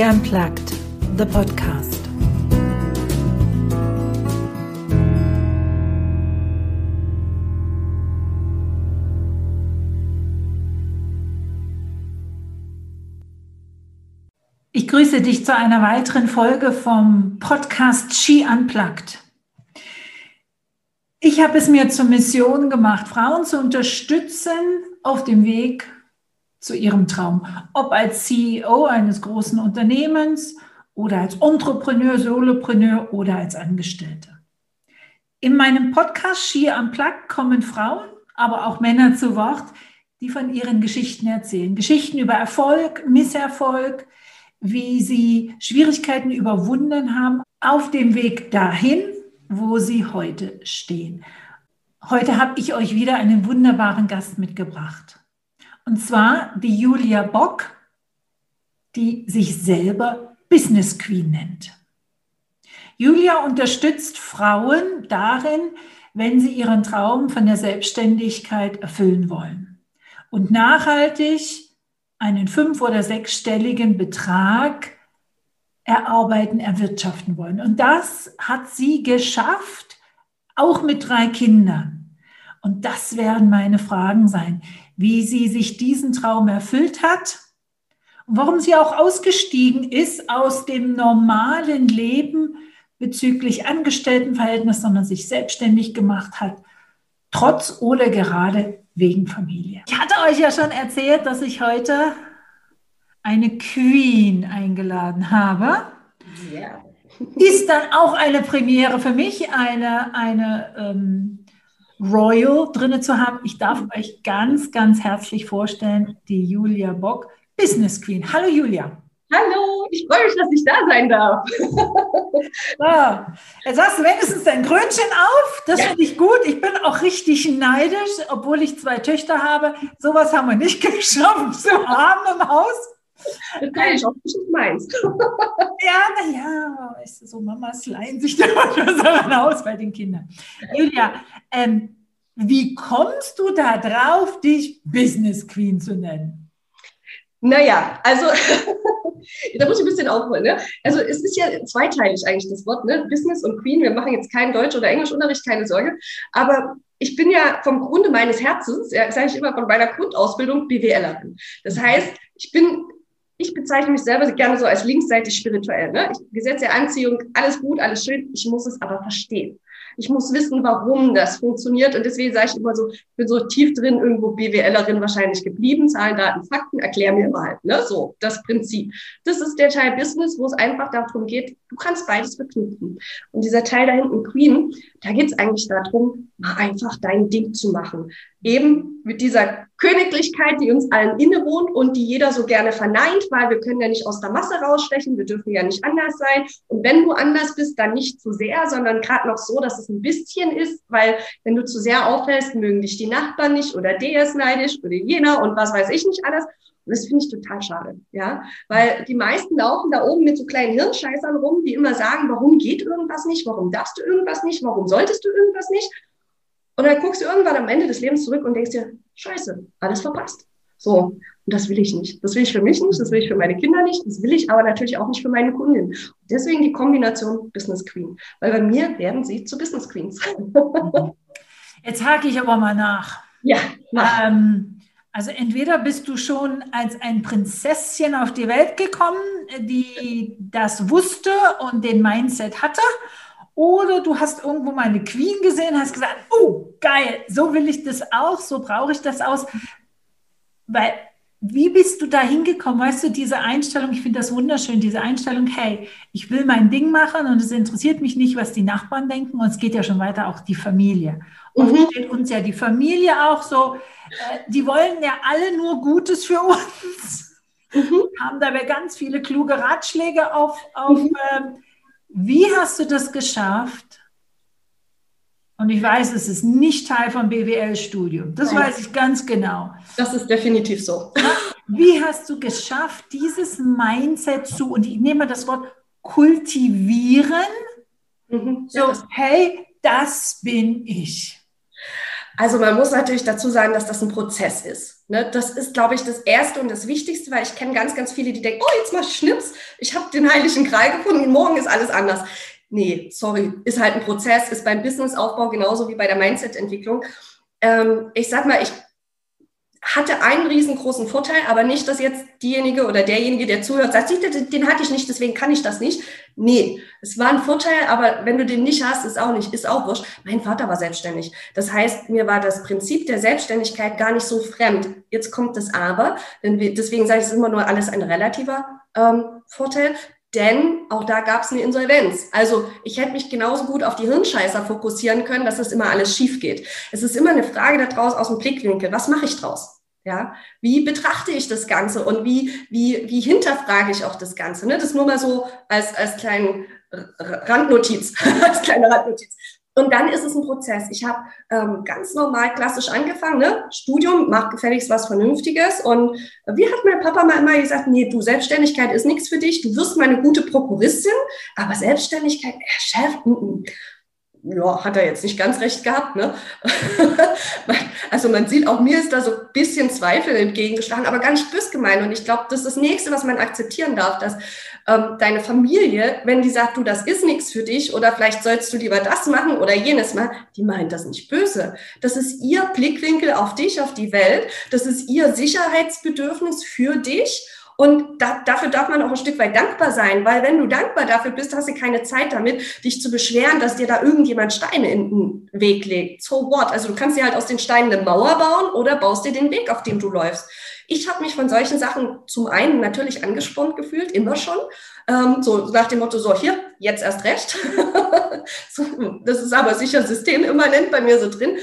Unplugged, the podcast. Ich grüße dich zu einer weiteren Folge vom Podcast She Unplugged. Ich habe es mir zur Mission gemacht, Frauen zu unterstützen auf dem Weg zu ihrem Traum. Ob als CEO eines großen Unternehmens oder als Entrepreneur, Solopreneur oder als Angestellte. In meinem Podcast She Unplugged kommen Frauen, aber auch Männer zu Wort, die von ihren Geschichten erzählen. Geschichten über Erfolg, Misserfolg, wie sie Schwierigkeiten überwunden haben auf dem Weg dahin, wo sie heute stehen. Heute habe ich euch wieder einen wunderbaren Gast mitgebracht. Und zwar die Julia Bock, die sich selber Business Queen nennt. Julia unterstützt Frauen darin, wenn sie ihren Traum von der Selbstständigkeit erfüllen wollen und nachhaltig einen fünf- oder sechsstelligen Betrag erarbeiten, erwirtschaften wollen. Und das hat sie geschafft, auch mit drei Kindern. Und das werden meine Fragen sein, wie sie sich diesen Traum erfüllt hat und warum sie auch ausgestiegen ist aus dem normalen Leben bezüglich Angestelltenverhältnis, sondern sich selbstständig gemacht hat, trotz oder gerade wegen Familie. Ich hatte euch ja schon erzählt, dass ich heute eine Queen eingeladen habe. Ja. Ist dann auch eine Premiere für mich, eine, eine ähm, Royal drinne zu haben. Ich darf euch ganz, ganz herzlich vorstellen, die Julia Bock, Business Queen. Hallo Julia. Hallo, ich freue mich, dass ich da sein darf. so, jetzt hast du wenigstens dein Krönchen auf. Das ja. finde ich gut. Ich bin auch richtig neidisch, obwohl ich zwei Töchter habe. Sowas haben wir nicht geschafft zu haben im Haus. Das kann ich auch nicht meins. ja, naja, weißt du, so Mamas leihen sich da so Haus bei den Kindern. Julia, ähm, wie kommst du da drauf, dich Business Queen zu nennen? Naja, also da muss ich ein bisschen aufholen. Ne? Also es ist ja zweiteilig eigentlich das Wort, ne? Business und Queen. Wir machen jetzt keinen Deutsch- oder Englischunterricht, keine Sorge. Aber ich bin ja vom Grunde meines Herzens, ja, sage ich immer von meiner Grundausbildung, BWLerin. Das heißt, ich bin ich bezeichne mich selber gerne so als linksseitig spirituell. Ne? Gesetz der Anziehung, alles gut, alles schön. Ich muss es aber verstehen. Ich muss wissen, warum das funktioniert. Und deswegen sage ich immer so, ich bin so tief drin, irgendwo BWLerin wahrscheinlich geblieben. Zahlen, Daten, Fakten, erklär mir mal. Ne? So, das Prinzip. Das ist der Teil Business, wo es einfach darum geht, du kannst beides verknüpfen. Und dieser Teil da hinten, Queen, da geht es eigentlich darum, mal einfach dein Ding zu machen. Eben mit dieser Königlichkeit, die uns allen innewohnt und die jeder so gerne verneint, weil wir können ja nicht aus der Masse rausstechen, wir dürfen ja nicht anders sein. Und wenn du anders bist, dann nicht zu sehr, sondern gerade noch so, dass es ein bisschen ist, weil wenn du zu sehr auffällst, mögen dich die Nachbarn nicht oder der ist neidisch oder jener und was weiß ich nicht alles. Und das finde ich total schade, ja, weil die meisten laufen da oben mit so kleinen Hirnscheißern rum, die immer sagen, warum geht irgendwas nicht, warum darfst du irgendwas nicht, warum solltest du irgendwas nicht. Und dann guckst du irgendwann am Ende des Lebens zurück und denkst dir, scheiße, alles verpasst. So, und das will ich nicht. Das will ich für mich nicht, das will ich für meine Kinder nicht, das will ich aber natürlich auch nicht für meine Kundin. Deswegen die Kombination Business Queen, weil bei mir werden sie zu Business Queens. Jetzt hake ich aber mal nach. Ja. Ähm, also entweder bist du schon als ein Prinzesschen auf die Welt gekommen, die das wusste und den Mindset hatte, oder du hast irgendwo mal eine Queen gesehen, hast gesagt, oh, geil, so will ich das auch, so brauche ich das aus. Weil, wie bist du da hingekommen? Weißt du, diese Einstellung, ich finde das wunderschön, diese Einstellung, hey, ich will mein Ding machen und es interessiert mich nicht, was die Nachbarn denken und es geht ja schon weiter, auch die Familie. Und mhm. steht uns ja die Familie auch so, äh, die wollen ja alle nur Gutes für uns. Mhm. Haben dabei ganz viele kluge Ratschläge auf, auf mhm. ähm, wie hast du das geschafft? Und ich weiß, es ist nicht Teil vom BWL-Studium. Das Nein. weiß ich ganz genau. Das ist definitiv so. Wie hast du geschafft, dieses Mindset zu, und ich nehme das Wort kultivieren, mhm. so, hey, das bin ich. Also man muss natürlich dazu sagen, dass das ein Prozess ist. Ne? Das ist, glaube ich, das Erste und das Wichtigste, weil ich kenne ganz, ganz viele, die denken, oh, jetzt ich Schnips, ich habe den heiligen Gral gefunden und morgen ist alles anders. Nee, sorry, ist halt ein Prozess, ist beim Businessaufbau genauso wie bei der Mindset-Entwicklung. Ähm, ich sag mal, ich hatte einen riesengroßen Vorteil, aber nicht, dass jetzt diejenige oder derjenige, der zuhört, sagt, den, hatte ich nicht, deswegen kann ich das nicht. Nee, es war ein Vorteil, aber wenn du den nicht hast, ist auch nicht, ist auch wurscht. Mein Vater war selbstständig. Das heißt, mir war das Prinzip der Selbstständigkeit gar nicht so fremd. Jetzt kommt das Aber, denn deswegen sage ich, es ist immer nur alles ein relativer ähm, Vorteil. Denn auch da gab es eine Insolvenz. Also ich hätte mich genauso gut auf die Hirnscheißer fokussieren können, dass das immer alles schief geht. Es ist immer eine Frage daraus aus dem Blickwinkel. Was mache ich draus? Ja, wie betrachte ich das Ganze und wie, wie, wie hinterfrage ich auch das Ganze? Ne? Das nur mal so als, als kleinen Randnotiz, als kleine Randnotiz. Und dann ist es ein Prozess. Ich habe ähm, ganz normal klassisch angefangen, ne? Studium, mach gefälligst was Vernünftiges. Und wie hat mein Papa mal immer gesagt, nee, du, Selbstständigkeit ist nichts für dich, du wirst mal eine gute Prokuristin, aber Selbstständigkeit, äh, Chef, m -m ja, hat er jetzt nicht ganz recht gehabt. Ne? also man sieht, auch mir ist da so ein bisschen Zweifel entgegengeschlagen, aber gar nicht bös gemeint. Und ich glaube, das ist das Nächste, was man akzeptieren darf, dass ähm, deine Familie, wenn die sagt, du, das ist nichts für dich oder vielleicht sollst du lieber das machen oder jenes machen, die meint das nicht böse. Das ist ihr Blickwinkel auf dich, auf die Welt. Das ist ihr Sicherheitsbedürfnis für dich. Und da, dafür darf man auch ein Stück weit dankbar sein, weil wenn du dankbar dafür bist, hast du keine Zeit damit, dich zu beschweren, dass dir da irgendjemand Steine in den Weg legt. So what? Also du kannst dir halt aus den Steinen eine Mauer bauen oder baust dir den Weg, auf dem du läufst. Ich habe mich von solchen Sachen zum einen natürlich angespornt gefühlt, immer schon. Ähm, so nach dem Motto, so hier, jetzt erst recht. das ist aber sicher systemimmanent bei mir so drin.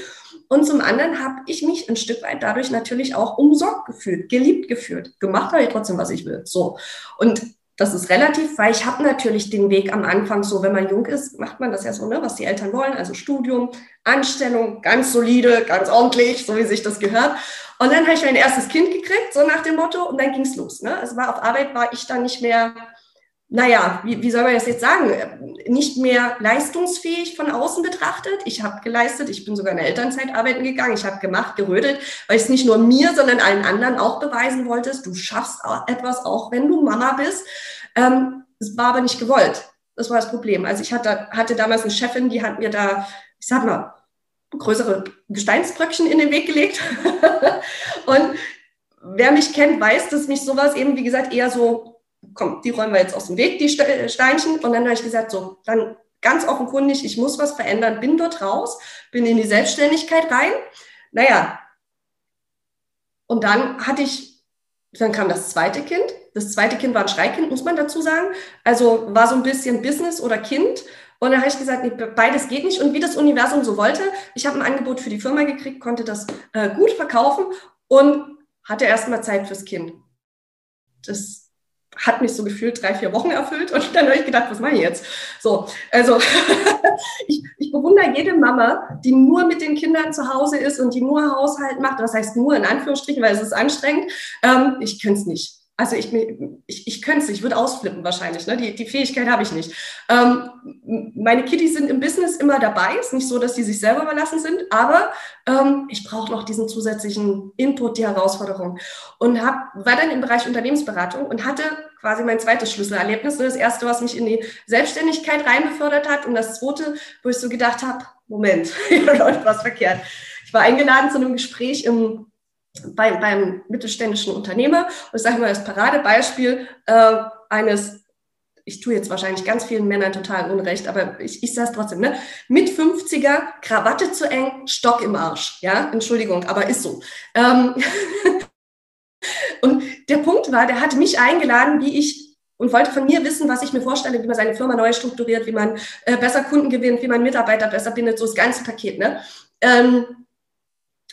Und zum anderen habe ich mich ein Stück weit dadurch natürlich auch umsorgt gefühlt, geliebt gefühlt. Gemacht habe ich trotzdem, was ich will. So. Und das ist relativ, weil ich habe natürlich den Weg am Anfang so, wenn man jung ist, macht man das ja so, ne, was die Eltern wollen, also Studium, Anstellung, ganz solide, ganz ordentlich, so wie sich das gehört. Und dann habe ich mein erstes Kind gekriegt, so nach dem Motto, und dann ging es los. Ne? Also war auf Arbeit war ich dann nicht mehr naja, wie, wie soll man das jetzt sagen, nicht mehr leistungsfähig von außen betrachtet. Ich habe geleistet, ich bin sogar in der Elternzeit arbeiten gegangen, ich habe gemacht, gerödelt, weil ich es nicht nur mir, sondern allen anderen auch beweisen wollte, du schaffst etwas, auch wenn du Mama bist. Ähm, es war aber nicht gewollt. Das war das Problem. Also ich hatte, hatte damals eine Chefin, die hat mir da, ich sag mal, größere Gesteinsbröckchen in den Weg gelegt. Und wer mich kennt, weiß, dass mich sowas eben, wie gesagt, eher so komm, die räumen wir jetzt aus dem Weg, die Steinchen. Und dann habe ich gesagt, so, dann ganz offenkundig, ich muss was verändern, bin dort raus, bin in die Selbstständigkeit rein. Naja, und dann hatte ich, dann kam das zweite Kind. Das zweite Kind war ein Schreikind, muss man dazu sagen. Also war so ein bisschen Business oder Kind. Und dann habe ich gesagt, nee, beides geht nicht. Und wie das Universum so wollte, ich habe ein Angebot für die Firma gekriegt, konnte das äh, gut verkaufen und hatte erstmal Zeit fürs Kind. Das hat mich so gefühlt drei, vier Wochen erfüllt und dann habe ich gedacht, was mache ich jetzt? So, also ich, ich bewundere jede Mama, die nur mit den Kindern zu Hause ist und die nur Haushalt macht. Das heißt nur in Anführungsstrichen, weil es ist anstrengend. Ähm, ich könnte es nicht. Also ich, ich, ich könnte es, ich würde ausflippen wahrscheinlich. Ne? Die, die Fähigkeit habe ich nicht. Ähm, meine Kiddies sind im Business immer dabei. Ist nicht so, dass sie sich selber überlassen sind, aber ähm, ich brauche noch diesen zusätzlichen Input, die Herausforderung. Und hab, war dann im Bereich Unternehmensberatung und hatte quasi mein zweites Schlüsselerlebnis. Das erste, was mich in die Selbstständigkeit reinbefördert hat und das zweite, wo ich so gedacht habe, Moment, hier läuft was verkehrt. Ich war eingeladen zu einem Gespräch im bei, beim mittelständischen Unternehmer. Und ich sage mal, das Paradebeispiel äh, eines, ich tue jetzt wahrscheinlich ganz vielen Männern total unrecht, aber ich, ich sage es trotzdem, ne? mit 50er, Krawatte zu eng, Stock im Arsch. Ja, Entschuldigung, aber ist so. Ähm und der Punkt war, der hatte mich eingeladen, wie ich und wollte von mir wissen, was ich mir vorstelle, wie man seine Firma neu strukturiert, wie man äh, besser Kunden gewinnt, wie man Mitarbeiter besser bindet, so das ganze Paket. Ne? Ähm,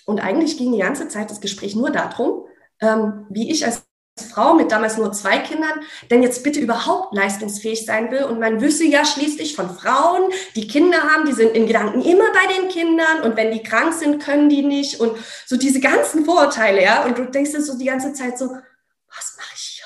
und eigentlich ging die ganze Zeit das Gespräch nur darum, ähm, wie ich als Frau mit damals nur zwei Kindern denn jetzt bitte überhaupt leistungsfähig sein will. Und man wüsste ja schließlich von Frauen, die Kinder haben, die sind in Gedanken immer bei den Kindern und wenn die krank sind, können die nicht und so diese ganzen Vorurteile, ja. Und du denkst dir so die ganze Zeit so, was mache ich hier?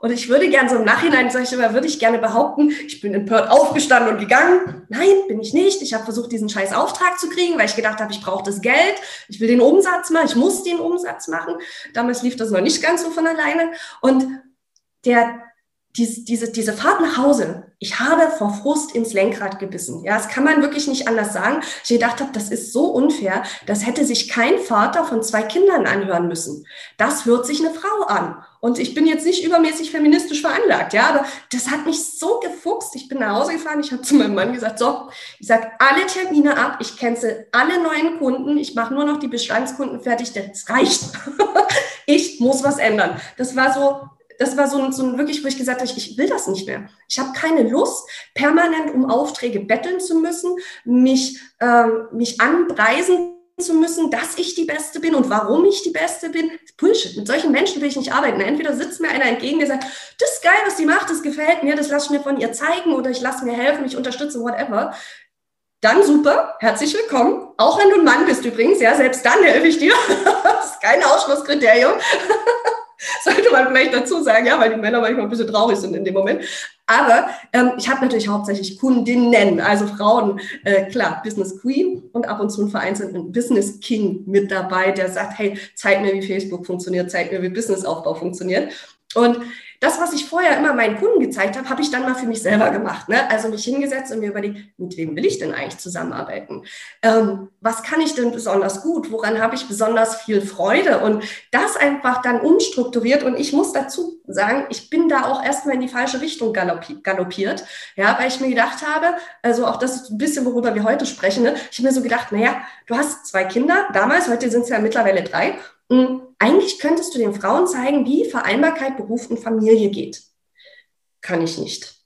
Und ich würde gerne so im Nachhinein, sage ich immer, würde ich gerne behaupten, ich bin in Perth aufgestanden und gegangen. Nein, bin ich nicht. Ich habe versucht, diesen scheiß Auftrag zu kriegen, weil ich gedacht habe, ich brauche das Geld, ich will den Umsatz machen, ich muss den Umsatz machen. Damals lief das noch nicht ganz so von alleine. Und der, diese, diese, diese Fahrt nach Hause, ich habe vor Frust ins Lenkrad gebissen. Ja, das kann man wirklich nicht anders sagen. Ich gedacht habe, das ist so unfair, das hätte sich kein Vater von zwei Kindern anhören müssen. Das hört sich eine Frau an. Und ich bin jetzt nicht übermäßig feministisch veranlagt, ja, aber das hat mich so gefuchst. Ich bin nach Hause gefahren, ich habe zu meinem Mann gesagt, so, ich sage alle Termine ab, ich cancel alle neuen Kunden, ich mache nur noch die Bestandskunden fertig, das reicht. ich muss was ändern. Das war so das war so ein, so ein wirklich, wo ich gesagt habe, ich will das nicht mehr. Ich habe keine Lust, permanent um Aufträge betteln zu müssen, mich, ähm, mich anpreisen zu müssen, dass ich die Beste bin und warum ich die Beste bin. Bullshit. Mit solchen Menschen will ich nicht arbeiten. Entweder sitzt mir einer entgegen, der sagt, das ist geil, was sie macht, das gefällt mir, das lasse ich mir von ihr zeigen oder ich lasse mir helfen, ich unterstütze, whatever. Dann super, herzlich willkommen. Auch wenn du ein Mann bist übrigens, ja, selbst dann helfe ich dir. das ist kein Ausschlusskriterium. sollte man vielleicht dazu sagen, ja, weil die Männer manchmal ein bisschen traurig sind in dem Moment. Aber ähm, ich habe natürlich hauptsächlich Kundinnen, also Frauen, äh, klar, Business Queen und ab und zu ein vereinzelten Business King mit dabei, der sagt, hey, zeig mir, wie Facebook funktioniert, zeig mir, wie Businessaufbau funktioniert. Und das, was ich vorher immer meinen Kunden gezeigt habe, habe ich dann mal für mich selber gemacht. Ne? Also mich hingesetzt und mir überlegt, mit wem will ich denn eigentlich zusammenarbeiten? Ähm, was kann ich denn besonders gut? Woran habe ich besonders viel Freude? Und das einfach dann umstrukturiert. Und ich muss dazu sagen, ich bin da auch erstmal in die falsche Richtung galoppiert. Ja, weil ich mir gedacht habe, also auch das ist ein bisschen, worüber wir heute sprechen. Ne? Ich habe mir so gedacht, naja, du hast zwei Kinder, damals, heute sind es ja mittlerweile drei. Hm, eigentlich könntest du den Frauen zeigen, wie Vereinbarkeit Beruf und Familie geht. Kann ich nicht.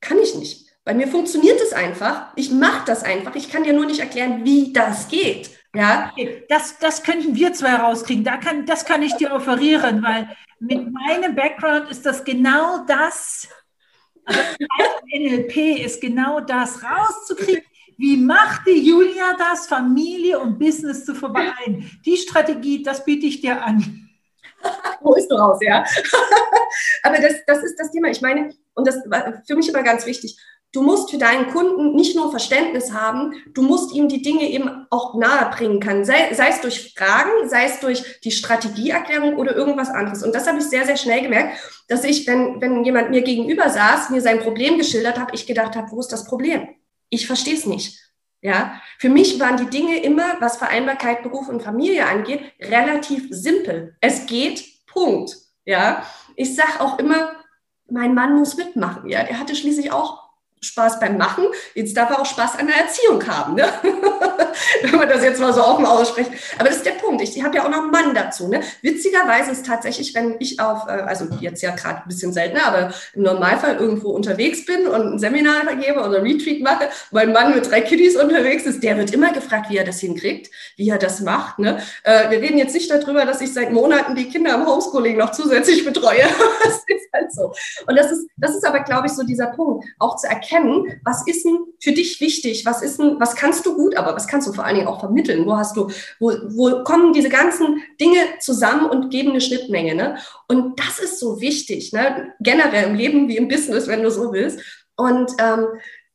Kann ich nicht. Bei mir funktioniert es einfach. Ich mache das einfach. Ich kann dir nur nicht erklären, wie das geht. Ja. Das, das könnten wir zwei rauskriegen. Da kann, das kann ich dir offerieren, weil mit meinem Background ist das genau das. Also NLP ist genau das rauszukriegen. Wie macht die Julia das, Familie und Business zu vereinen? Die Strategie, das biete ich dir an. Wo ist du raus, ja? Aber das, das ist das Thema. Ich meine, und das war für mich immer ganz wichtig. Du musst für deinen Kunden nicht nur Verständnis haben, du musst ihm die Dinge eben auch nahebringen können. Sei, sei es durch Fragen, sei es durch die Strategieerklärung oder irgendwas anderes. Und das habe ich sehr, sehr schnell gemerkt, dass ich, wenn, wenn jemand mir gegenüber saß, mir sein Problem geschildert habe, ich gedacht habe, wo ist das Problem? Ich verstehe es nicht. Ja, für mich waren die Dinge immer, was Vereinbarkeit Beruf und Familie angeht, relativ simpel. Es geht, Punkt. Ja, ich sage auch immer, mein Mann muss mitmachen. Ja, der hatte schließlich auch Spaß beim Machen, jetzt darf er auch Spaß an der Erziehung haben, ne? wenn man das jetzt mal so offen ausspricht. Aber das ist der Punkt. Ich, habe ja auch noch einen Mann dazu. Ne? Witzigerweise ist tatsächlich, wenn ich auf, äh, also jetzt ja gerade ein bisschen seltener, aber im Normalfall irgendwo unterwegs bin und ein Seminar gebe oder ein Retreat mache, mein Mann mit drei Kiddies unterwegs ist, der wird immer gefragt, wie er das hinkriegt, wie er das macht. Ne? Äh, wir reden jetzt nicht darüber, dass ich seit Monaten die Kinder im Homeschooling noch zusätzlich betreue. das ist halt so. Und das ist, das ist aber, glaube ich, so dieser Punkt, auch zu erkennen, erkennen, was ist denn für dich wichtig, was ist denn, was kannst du gut, aber was kannst du vor allen Dingen auch vermitteln? Wo hast du, wo, wo kommen diese ganzen Dinge zusammen und geben eine Schnittmenge? Ne? Und das ist so wichtig, ne? generell im Leben wie im Business, wenn du so willst. Und ähm,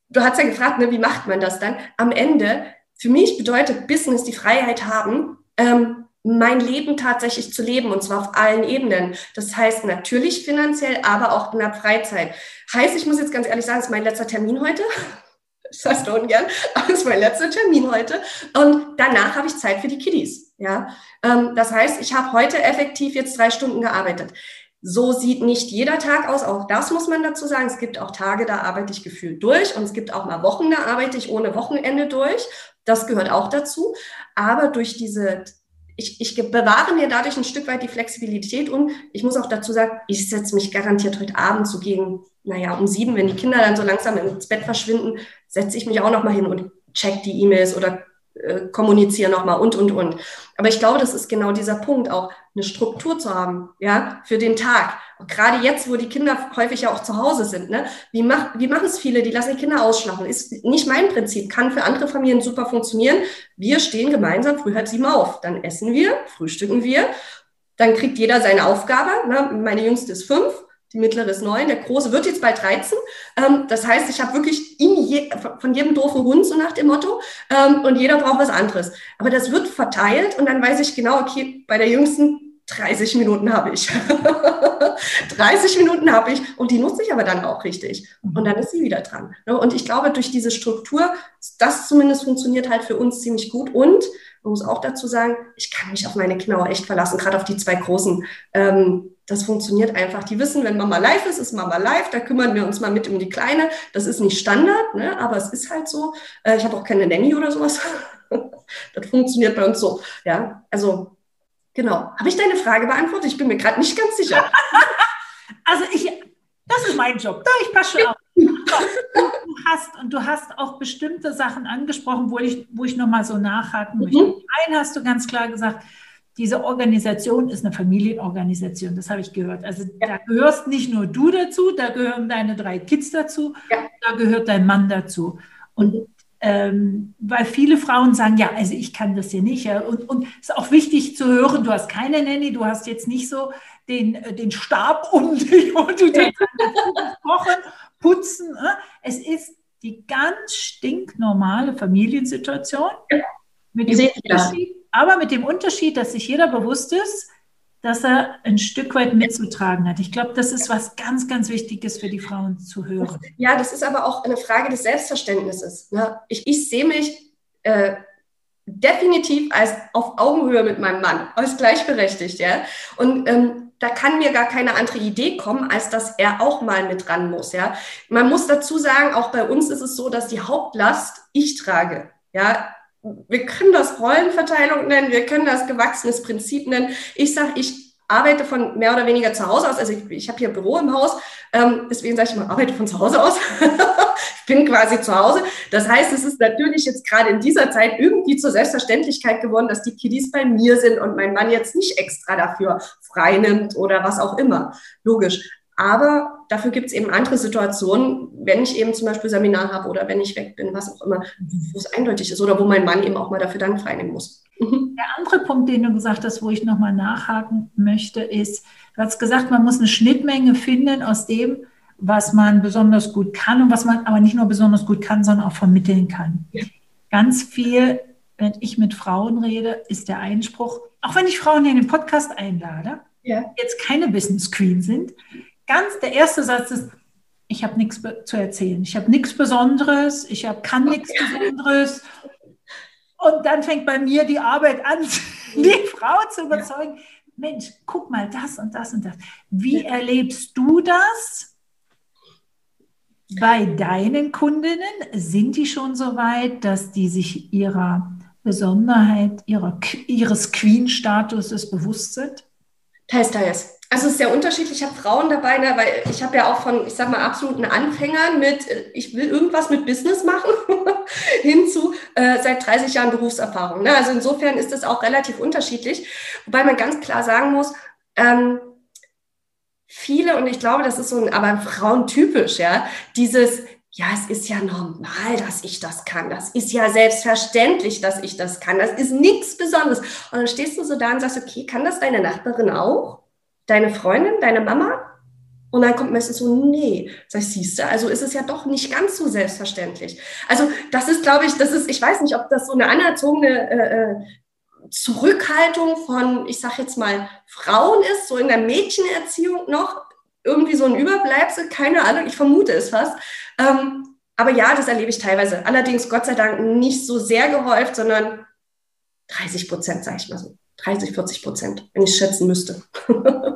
du hast ja gefragt, ne, wie macht man das dann? Am Ende, für mich bedeutet Business die Freiheit haben, ähm, mein Leben tatsächlich zu leben und zwar auf allen Ebenen. Das heißt natürlich finanziell, aber auch in der Freizeit. Heißt, ich muss jetzt ganz ehrlich sagen, es ist mein letzter Termin heute. Das heißt du ungern, aber es ist mein letzter Termin heute. Und danach habe ich Zeit für die Kiddies. Ja, ähm, das heißt, ich habe heute effektiv jetzt drei Stunden gearbeitet. So sieht nicht jeder Tag aus. Auch das muss man dazu sagen. Es gibt auch Tage, da arbeite ich gefühlt durch und es gibt auch mal Wochen, da arbeite ich ohne Wochenende durch. Das gehört auch dazu. Aber durch diese ich, ich bewahre mir dadurch ein Stück weit die Flexibilität und ich muss auch dazu sagen, ich setze mich garantiert heute Abend so gegen, naja, um sieben, wenn die Kinder dann so langsam ins Bett verschwinden, setze ich mich auch nochmal hin und check die E-Mails oder äh, kommuniziere nochmal und, und, und. Aber ich glaube, das ist genau dieser Punkt, auch eine Struktur zu haben, ja, für den Tag. Und gerade jetzt, wo die Kinder häufig ja auch zu Hause sind, ne, wie, mach, wie machen es viele, die lassen die Kinder ausschlafen? Ist nicht mein Prinzip, kann für andere Familien super funktionieren. Wir stehen gemeinsam früh halb sieben auf. Dann essen wir, frühstücken wir, dann kriegt jeder seine Aufgabe. Ne? Meine Jüngste ist fünf, die mittlere ist neun, der große wird jetzt bald 13. Ähm, das heißt, ich habe wirklich je, von jedem doofen Hund, so nach dem Motto, ähm, und jeder braucht was anderes. Aber das wird verteilt und dann weiß ich genau, okay, bei der jüngsten 30 Minuten habe ich. 30 Minuten habe ich und die nutze ich aber dann auch richtig. Und dann ist sie wieder dran. Ne? Und ich glaube, durch diese Struktur, das zumindest funktioniert halt für uns ziemlich gut. Und man muss auch dazu sagen, ich kann mich auf meine Kinder echt verlassen, gerade auf die zwei Großen. Ähm, das funktioniert einfach. Die wissen, wenn Mama live ist, ist Mama live. Da kümmern wir uns mal mit um die Kleine. Das ist nicht Standard, ne? aber es ist halt so. Äh, ich habe auch keine Nanny oder sowas. das funktioniert bei uns so. Ja, also Genau. Habe ich deine Frage beantwortet? Ich bin mir gerade nicht ganz sicher. also ich, das ist mein Job. Da, ich passe schon auf. Du hast, und du hast auch bestimmte Sachen angesprochen, wo ich, wo ich nochmal so nachhaken möchte. Mhm. Einen hast du ganz klar gesagt, diese Organisation ist eine Familienorganisation, das habe ich gehört. Also ja. da gehörst nicht nur du dazu, da gehören deine drei Kids dazu, ja. da gehört dein Mann dazu. Und ähm, weil viele Frauen sagen, ja, also ich kann das hier nicht. Ja. Und, und es ist auch wichtig zu hören, du hast keine Nanny, du hast jetzt nicht so den, äh, den Stab um dich, wo du dann kochen, putzen. Äh. Es ist die ganz stinknormale Familiensituation. Mit dem Unterschied, aber mit dem Unterschied, dass sich jeder bewusst ist, dass er ein Stück weit mitzutragen hat. Ich glaube, das ist was ganz, ganz Wichtiges für die Frauen zu hören. Ja, das ist aber auch eine Frage des Selbstverständnisses. Ne? Ich, ich sehe mich äh, definitiv als auf Augenhöhe mit meinem Mann, als gleichberechtigt. Ja? Und ähm, da kann mir gar keine andere Idee kommen, als dass er auch mal mit ran muss. Ja? Man muss dazu sagen, auch bei uns ist es so, dass die Hauptlast ich trage. Ja, wir können das Rollenverteilung nennen, wir können das gewachsenes Prinzip nennen. Ich sage, ich arbeite von mehr oder weniger zu Hause aus. Also ich, ich habe hier Büro im Haus, ähm, deswegen sage ich mal, arbeite von zu Hause aus. ich bin quasi zu Hause. Das heißt, es ist natürlich jetzt gerade in dieser Zeit irgendwie zur Selbstverständlichkeit geworden, dass die Kiddies bei mir sind und mein Mann jetzt nicht extra dafür frei nimmt oder was auch immer. Logisch. Aber dafür gibt es eben andere Situationen, wenn ich eben zum Beispiel Seminar habe oder wenn ich weg bin, was auch immer, wo es eindeutig ist oder wo mein Mann eben auch mal dafür dann freinehmen muss. Mhm. Der andere Punkt, den du gesagt hast, wo ich nochmal nachhaken möchte, ist, du hast gesagt, man muss eine Schnittmenge finden aus dem, was man besonders gut kann und was man aber nicht nur besonders gut kann, sondern auch vermitteln kann. Ja. Ganz viel, wenn ich mit Frauen rede, ist der Einspruch, auch wenn ich Frauen hier in den Podcast einlade, ja. jetzt keine Business Queen sind, ganz der erste Satz ist, ich habe nichts zu erzählen. Ich habe nichts Besonderes, ich hab, kann nichts Besonderes. Und dann fängt bei mir die Arbeit an, die Frau zu überzeugen. Mensch, guck mal das und das und das. Wie erlebst du das bei deinen Kundinnen? Sind die schon so weit, dass die sich ihrer Besonderheit, ihrer, ihres Queen-Statuses bewusst sind? Teils, teils. Also es ist sehr unterschiedlich. Ich habe Frauen dabei, ne, weil ich habe ja auch von, ich sag mal, absoluten Anfängern mit, äh, ich will irgendwas mit Business machen, hin zu äh, seit 30 Jahren Berufserfahrung. Ne? Also insofern ist das auch relativ unterschiedlich. Wobei man ganz klar sagen muss, ähm, viele, und ich glaube, das ist so ein, aber frauentypisch, ja, dieses, ja, es ist ja normal, dass ich das kann. Das ist ja selbstverständlich, dass ich das kann. Das ist nichts Besonderes. Und dann stehst du so da und sagst, okay, kann das deine Nachbarin auch? Deine Freundin, deine Mama? Und dann kommt meistens so, nee, sag ich, siehst du, also ist es ja doch nicht ganz so selbstverständlich. Also das ist, glaube ich, das ist, ich weiß nicht, ob das so eine anerzogene äh, äh, Zurückhaltung von, ich sag jetzt mal, Frauen ist, so in der Mädchenerziehung noch, irgendwie so ein Überbleibsel, keine Ahnung, ich vermute es fast. Ähm, aber ja, das erlebe ich teilweise. Allerdings, Gott sei Dank, nicht so sehr gehäuft, sondern 30 Prozent, sage ich mal so. 30, 40 Prozent, wenn ich schätzen müsste.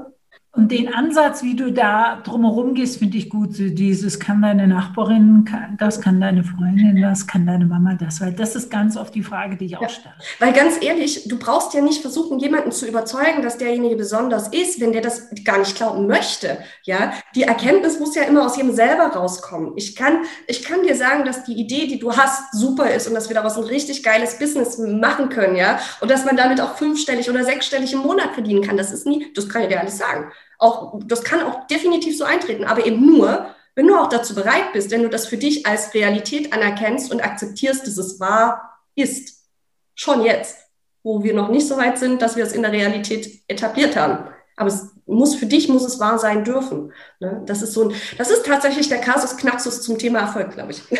Und den Ansatz, wie du da drumherum gehst, finde ich gut. Dieses kann deine Nachbarin, kann, das kann deine Freundin, das kann deine Mama, das. Weil das ist ganz oft die Frage, die ich auch stelle. Ja, weil ganz ehrlich, du brauchst ja nicht versuchen, jemanden zu überzeugen, dass derjenige besonders ist, wenn der das gar nicht glauben möchte. Ja, die Erkenntnis muss ja immer aus jedem selber rauskommen. Ich kann, ich kann dir sagen, dass die Idee, die du hast, super ist und dass wir daraus ein richtig geiles Business machen können. Ja, und dass man damit auch fünfstellig oder sechsstellig im Monat verdienen kann. Das ist nie, das kann ich dir alles sagen auch, das kann auch definitiv so eintreten, aber eben nur, wenn du auch dazu bereit bist, wenn du das für dich als Realität anerkennst und akzeptierst, dass es wahr ist. Schon jetzt, wo wir noch nicht so weit sind, dass wir es in der Realität etabliert haben. Aber es muss für dich muss es wahr sein dürfen. Ne? Das ist so ein, das ist tatsächlich der Kasus Knaxus zum Thema Erfolg, glaube ich.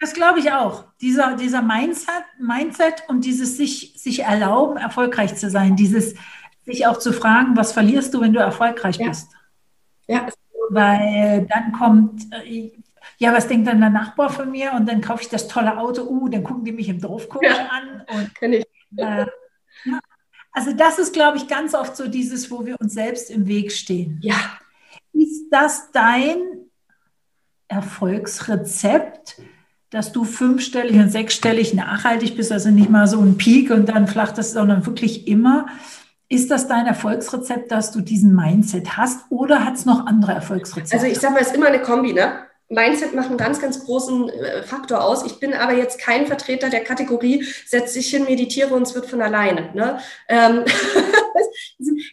Das glaube ich auch. Dieser, dieser Mindset, Mindset und dieses sich, sich erlauben, erfolgreich zu sein, dieses sich auch zu fragen, was verlierst du, wenn du erfolgreich ja. bist? Ja. Weil dann kommt, äh, ja, was denkt dann der Nachbar von mir? Und dann kaufe ich das tolle Auto, uh, dann gucken die mich im Dorf komisch ja. an. Und, Kenn ich. Äh, ja. Also das ist, glaube ich, ganz oft so dieses, wo wir uns selbst im Weg stehen. Ja. Ist das dein Erfolgsrezept? dass du fünfstellig und sechsstellig nachhaltig bist, also nicht mal so ein Peak und dann flacht das, sondern wirklich immer. Ist das dein Erfolgsrezept, dass du diesen Mindset hast oder hat es noch andere Erfolgsrezepte? Also ich sage mal, es ist immer eine Kombi, ne? Mindset macht einen ganz, ganz großen äh, Faktor aus. Ich bin aber jetzt kein Vertreter der Kategorie, setz dich hin, meditiere und es wird von alleine. Ne? Ähm,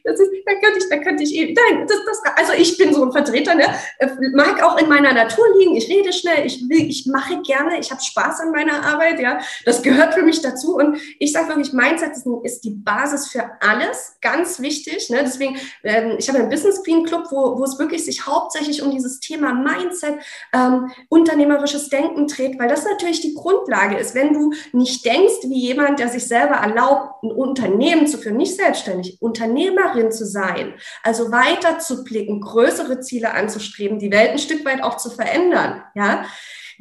das ist, da könnte ich, da könnte ich, nein, das, das, also ich bin so ein Vertreter, ne? Äh, mag auch in meiner Natur liegen, ich rede schnell, ich will, ich mache gerne, ich habe Spaß an meiner Arbeit, ja, das gehört für mich dazu und ich sage wirklich, Mindset ist, die Basis für alles, ganz wichtig, ne? deswegen, ähm, ich habe einen Business Queen Club, wo, wo es wirklich sich hauptsächlich um dieses Thema Mindset, ähm, unternehmerisches Denken dreht, weil das natürlich die Grundlage ist, wenn du nicht denkst wie jemand, der sich selber erlaubt, ein Unternehmen zu führen, nicht selbstständig, Unternehmerin zu sein, also weiter zu blicken, größere Ziele anzustreben, die Welt ein Stück weit auch zu verändern, ja.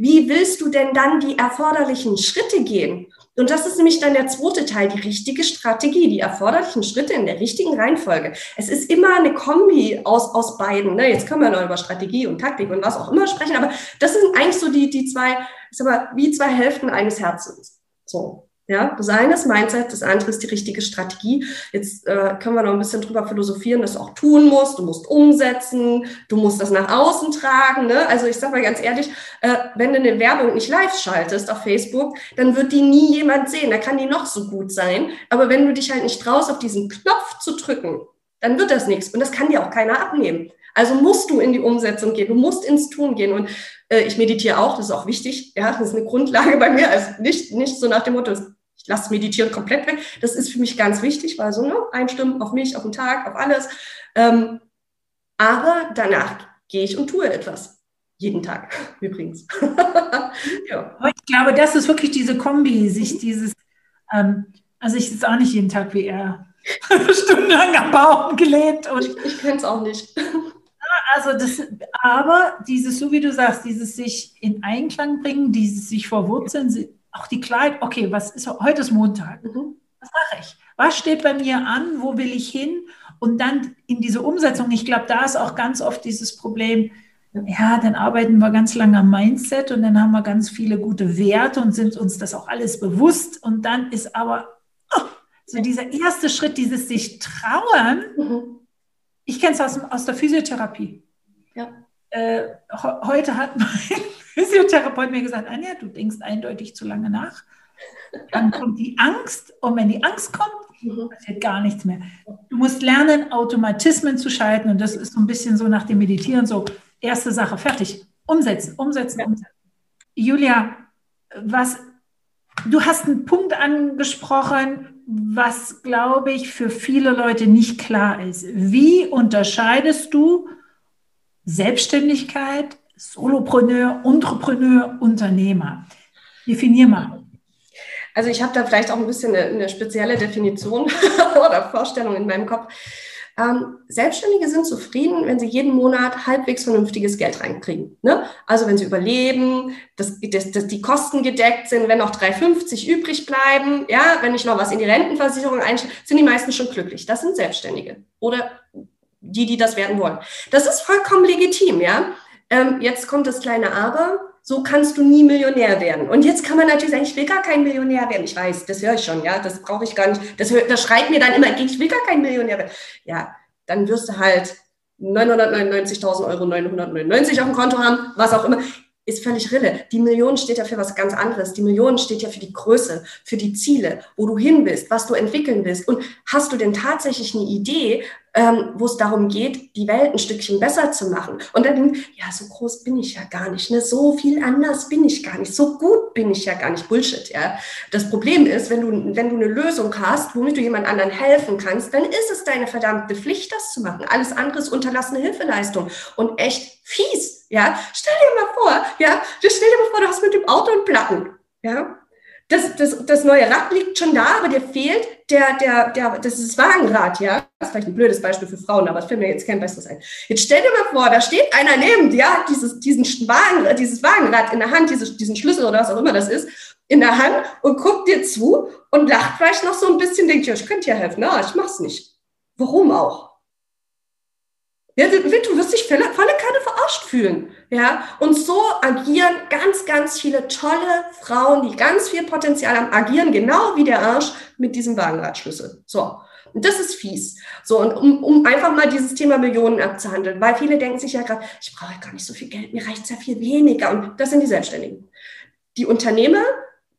Wie willst du denn dann die erforderlichen Schritte gehen? Und das ist nämlich dann der zweite Teil, die richtige Strategie, die erforderlichen Schritte in der richtigen Reihenfolge. Es ist immer eine Kombi aus, aus beiden. Ne? Jetzt können wir noch über Strategie und Taktik und was auch immer sprechen, aber das sind eigentlich so die, die zwei, ich sag mal, wie zwei Hälften eines Herzens. So. Ja, das eine ist Mindset, das andere ist die richtige Strategie. Jetzt äh, können wir noch ein bisschen drüber philosophieren, dass du auch tun musst, du musst umsetzen, du musst das nach außen tragen. Ne? Also ich sage mal ganz ehrlich, äh, wenn du eine Werbung nicht live schaltest auf Facebook, dann wird die nie jemand sehen. Da kann die noch so gut sein. Aber wenn du dich halt nicht traust, auf diesen Knopf zu drücken, dann wird das nichts. Und das kann dir auch keiner abnehmen. Also musst du in die Umsetzung gehen, du musst ins Tun gehen. Und äh, ich meditiere auch, das ist auch wichtig. Ja, das ist eine Grundlage bei mir. Also nicht, nicht so nach dem Motto, ich lasse Meditieren komplett weg. Das ist für mich ganz wichtig, weil so ne, einstimmen auf mich, auf den Tag, auf alles. Ähm, aber danach gehe ich und tue etwas. Jeden Tag übrigens. ja. Ich glaube, das ist wirklich diese Kombi, sich dieses, ähm, also ich sitze auch nicht jeden Tag wie er stundenlang am Baum gelehnt. Und ich, ich kenne es auch nicht. Also das, aber dieses, so wie du sagst, dieses sich in Einklang bringen, dieses sich verwurzeln, auch die Klarheit, okay, was ist heute ist Montag. Mhm. Was mache ich? Was steht bei mir an? Wo will ich hin? Und dann in diese Umsetzung, ich glaube, da ist auch ganz oft dieses Problem, ja, dann arbeiten wir ganz lange am Mindset und dann haben wir ganz viele gute Werte und sind uns das auch alles bewusst. Und dann ist aber oh, so dieser erste Schritt, dieses sich trauen. Mhm. Ich kenne es aus, aus der Physiotherapie. Ja. Äh, heute hat mein Physiotherapeut mir gesagt, Anja, du denkst eindeutig zu lange nach. Dann kommt die Angst und wenn die Angst kommt, mhm. passiert gar nichts mehr. Du musst lernen, Automatismen zu schalten und das ist so ein bisschen so nach dem Meditieren so, erste Sache, fertig, umsetzen, umsetzen, umsetzen. Julia, was, du hast einen Punkt angesprochen, was, glaube ich, für viele Leute nicht klar ist. Wie unterscheidest du Selbstständigkeit Solopreneur, Entrepreneur, Unternehmer. Definier mal. Also ich habe da vielleicht auch ein bisschen eine, eine spezielle Definition oder Vorstellung in meinem Kopf. Ähm, Selbstständige sind zufrieden, wenn sie jeden Monat halbwegs vernünftiges Geld reinkriegen. Ne? Also wenn sie überleben, dass, dass, dass die Kosten gedeckt sind, wenn noch 3,50 übrig bleiben, ja, wenn ich noch was in die Rentenversicherung einstelle, sind die meisten schon glücklich. Das sind Selbstständige oder die, die das werden wollen. Das ist vollkommen legitim, ja. Ähm, jetzt kommt das kleine Aber. So kannst du nie Millionär werden. Und jetzt kann man natürlich sagen, ich will gar kein Millionär werden. Ich weiß, das höre ich schon, ja, das brauche ich gar nicht. Das, das schreit mir dann immer ich will gar kein Millionär werden. Ja, dann wirst du halt 999.000 Euro 999 auf dem Konto haben, was auch immer ist völlig rille. Die Million steht ja für was ganz anderes. Die Million steht ja für die Größe, für die Ziele, wo du hin bist, was du entwickeln willst. Und hast du denn tatsächlich eine Idee, ähm, wo es darum geht, die Welt ein Stückchen besser zu machen. Und dann, ja, so groß bin ich ja gar nicht, ne? so viel anders bin ich gar nicht, so gut bin ich ja gar nicht. Bullshit, ja. Das Problem ist, wenn du, wenn du eine Lösung hast, womit du jemand anderen helfen kannst, dann ist es deine verdammte Pflicht, das zu machen. Alles andere ist unterlassene Hilfeleistung und echt fies, ja. Stell dir mal vor, ja, stell dir mal vor, du hast mit dem Auto einen Platten, ja das, das, das neue Rad liegt schon da, aber dir fehlt der, der, der, das ist das Wagenrad, ja. Das ist vielleicht ein blödes Beispiel für Frauen, aber es fällt mir jetzt kein besseres ein. Jetzt stell dir mal vor, da steht einer neben dir, dieses, diesen Wagen, dieses Wagenrad in der Hand, dieses, diesen Schlüssel oder was auch immer das ist, in der Hand und guckt dir zu und lacht vielleicht noch so ein bisschen, denkt, ja, ich könnte dir helfen. Na, ich mach's nicht. Warum auch? Ja, du wirst dich volle Kanne verarscht fühlen. Ja, und so agieren ganz, ganz viele tolle Frauen, die ganz viel Potenzial haben, agieren genau wie der Arsch mit diesem Wagenradschlüssel. So. Und das ist fies. So, und um, um einfach mal dieses Thema Millionen abzuhandeln, weil viele denken sich ja gerade, ich brauche ja gar nicht so viel Geld, mir reicht ja viel weniger. Und das sind die Selbstständigen. Die Unternehmer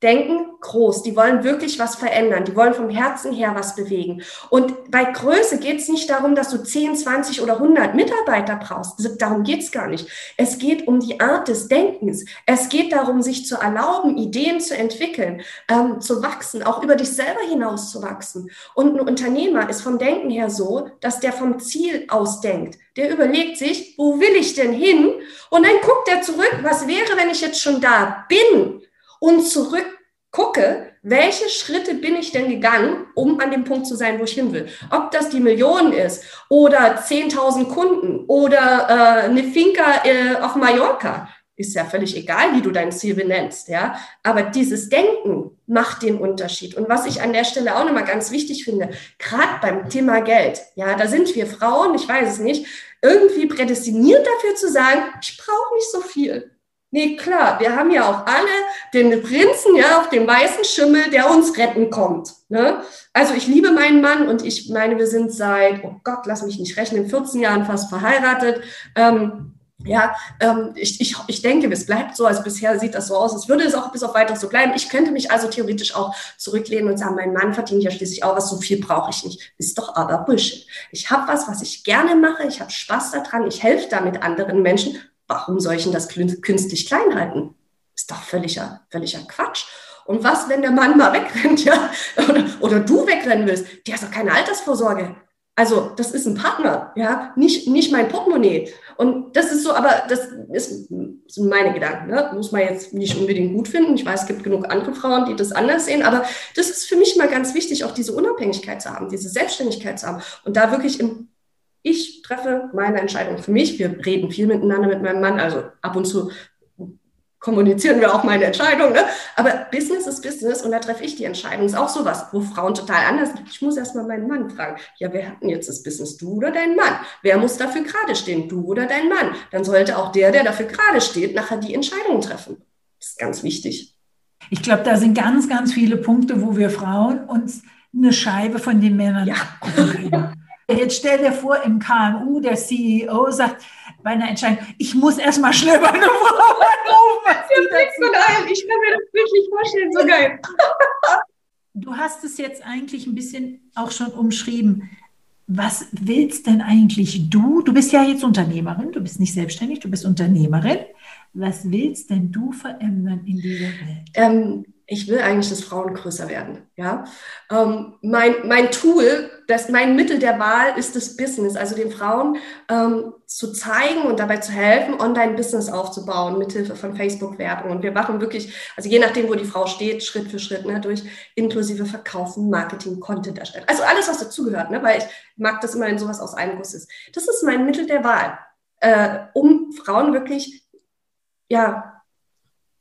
denken groß, die wollen wirklich was verändern, die wollen vom Herzen her was bewegen. Und bei Größe geht es nicht darum, dass du 10, 20 oder 100 Mitarbeiter brauchst. Darum geht es gar nicht. Es geht um die Art des Denkens. Es geht darum, sich zu erlauben, Ideen zu entwickeln, ähm, zu wachsen, auch über dich selber hinaus zu wachsen. Und ein Unternehmer ist vom Denken her so, dass der vom Ziel aus denkt. Der überlegt sich, wo will ich denn hin? Und dann guckt er zurück, was wäre, wenn ich jetzt schon da bin? Und zurückgucke, welche Schritte bin ich denn gegangen, um an dem Punkt zu sein, wo ich hin will. Ob das die Millionen ist oder 10.000 Kunden oder äh, eine Finca äh, auf Mallorca, ist ja völlig egal, wie du dein Ziel benennst, ja. Aber dieses Denken macht den Unterschied. Und was ich an der Stelle auch nochmal ganz wichtig finde, gerade beim Thema Geld, ja, da sind wir Frauen, ich weiß es nicht, irgendwie prädestiniert dafür zu sagen, ich brauche nicht so viel. Nee, klar, wir haben ja auch alle den Prinzen ja auf dem weißen Schimmel, der uns retten kommt. Ne? Also ich liebe meinen Mann und ich meine, wir sind seit, oh Gott, lass mich nicht rechnen, 14 Jahren fast verheiratet. Ähm, ja, ähm, ich, ich, ich denke, es bleibt so, also bisher sieht das so aus, es würde es auch bis auf weiteres so bleiben. Ich könnte mich also theoretisch auch zurücklehnen und sagen, mein Mann verdient ja schließlich auch was, so viel brauche ich nicht. Ist doch aber Bullshit. Ich habe was, was ich gerne mache, ich habe Spaß daran, ich helfe damit anderen Menschen warum soll ich denn das künstlich klein halten? Ist doch völliger, völliger Quatsch. Und was, wenn der Mann mal wegrennt, ja, oder, oder du wegrennen willst? Der hat doch keine Altersvorsorge. Also, das ist ein Partner, ja, nicht, nicht mein Portemonnaie. Und das ist so, aber das ist, sind meine Gedanken, ne? muss man jetzt nicht unbedingt gut finden. Ich weiß, es gibt genug andere Frauen, die das anders sehen, aber das ist für mich mal ganz wichtig, auch diese Unabhängigkeit zu haben, diese Selbstständigkeit zu haben und da wirklich im ich treffe meine Entscheidung für mich. Wir reden viel miteinander mit meinem Mann, also ab und zu kommunizieren wir auch meine Entscheidung. Ne? Aber Business ist Business und da treffe ich die Entscheidung. Ist auch sowas, wo Frauen total anders sind. Ich muss erst mal meinen Mann fragen. Ja, wer hat denn jetzt das Business? Du oder dein Mann? Wer muss dafür gerade stehen? Du oder dein Mann? Dann sollte auch der, der dafür gerade steht, nachher die Entscheidung treffen. Das ist ganz wichtig. Ich glaube, da sind ganz, ganz viele Punkte, wo wir Frauen uns eine Scheibe von den Männern ja. Jetzt stell dir vor, im KMU, der CEO sagt bei einer Entscheidung, ich muss erstmal schnell bei einer Frau anrufen. Ich kann mir das wirklich vorstellen, so geil. Du hast es jetzt eigentlich ein bisschen auch schon umschrieben. Was willst denn eigentlich du? Du bist ja jetzt Unternehmerin, du bist nicht selbstständig, du bist Unternehmerin. Was willst denn du verändern in dieser Welt? Ähm, ich will eigentlich, dass Frauen größer werden. Ja? Ähm, mein, mein Tool, das, mein Mittel der Wahl ist das Business, also den Frauen ähm, zu zeigen und dabei zu helfen, Online-Business aufzubauen, mithilfe von Facebook-Werbung. Und wir machen wirklich, also je nachdem, wo die Frau steht, Schritt für Schritt, ne, durch inklusive Verkaufen, Marketing, Content erstellen. Also alles, was dazugehört, ne, weil ich mag das immer, wenn sowas aus einem Guss ist. Das ist mein Mittel der Wahl, äh, um Frauen wirklich, ja,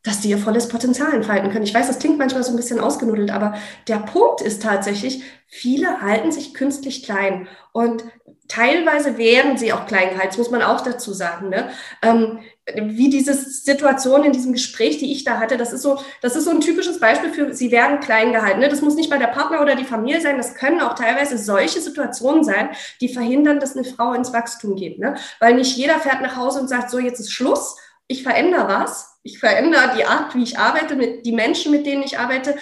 dass die ihr volles Potenzial entfalten können. Ich weiß, das klingt manchmal so ein bisschen ausgenudelt, aber der Punkt ist tatsächlich, viele halten sich künstlich klein und teilweise werden sie auch klein gehalten, das muss man auch dazu sagen. Ne? Ähm, wie diese Situation in diesem Gespräch, die ich da hatte, das ist so, das ist so ein typisches Beispiel für, sie werden klein gehalten. Ne? Das muss nicht bei der Partner oder die Familie sein, das können auch teilweise solche Situationen sein, die verhindern, dass eine Frau ins Wachstum geht. Ne? Weil nicht jeder fährt nach Hause und sagt, so jetzt ist Schluss, ich verändere was, ich verändere die Art, wie ich arbeite, mit die Menschen, mit denen ich arbeite.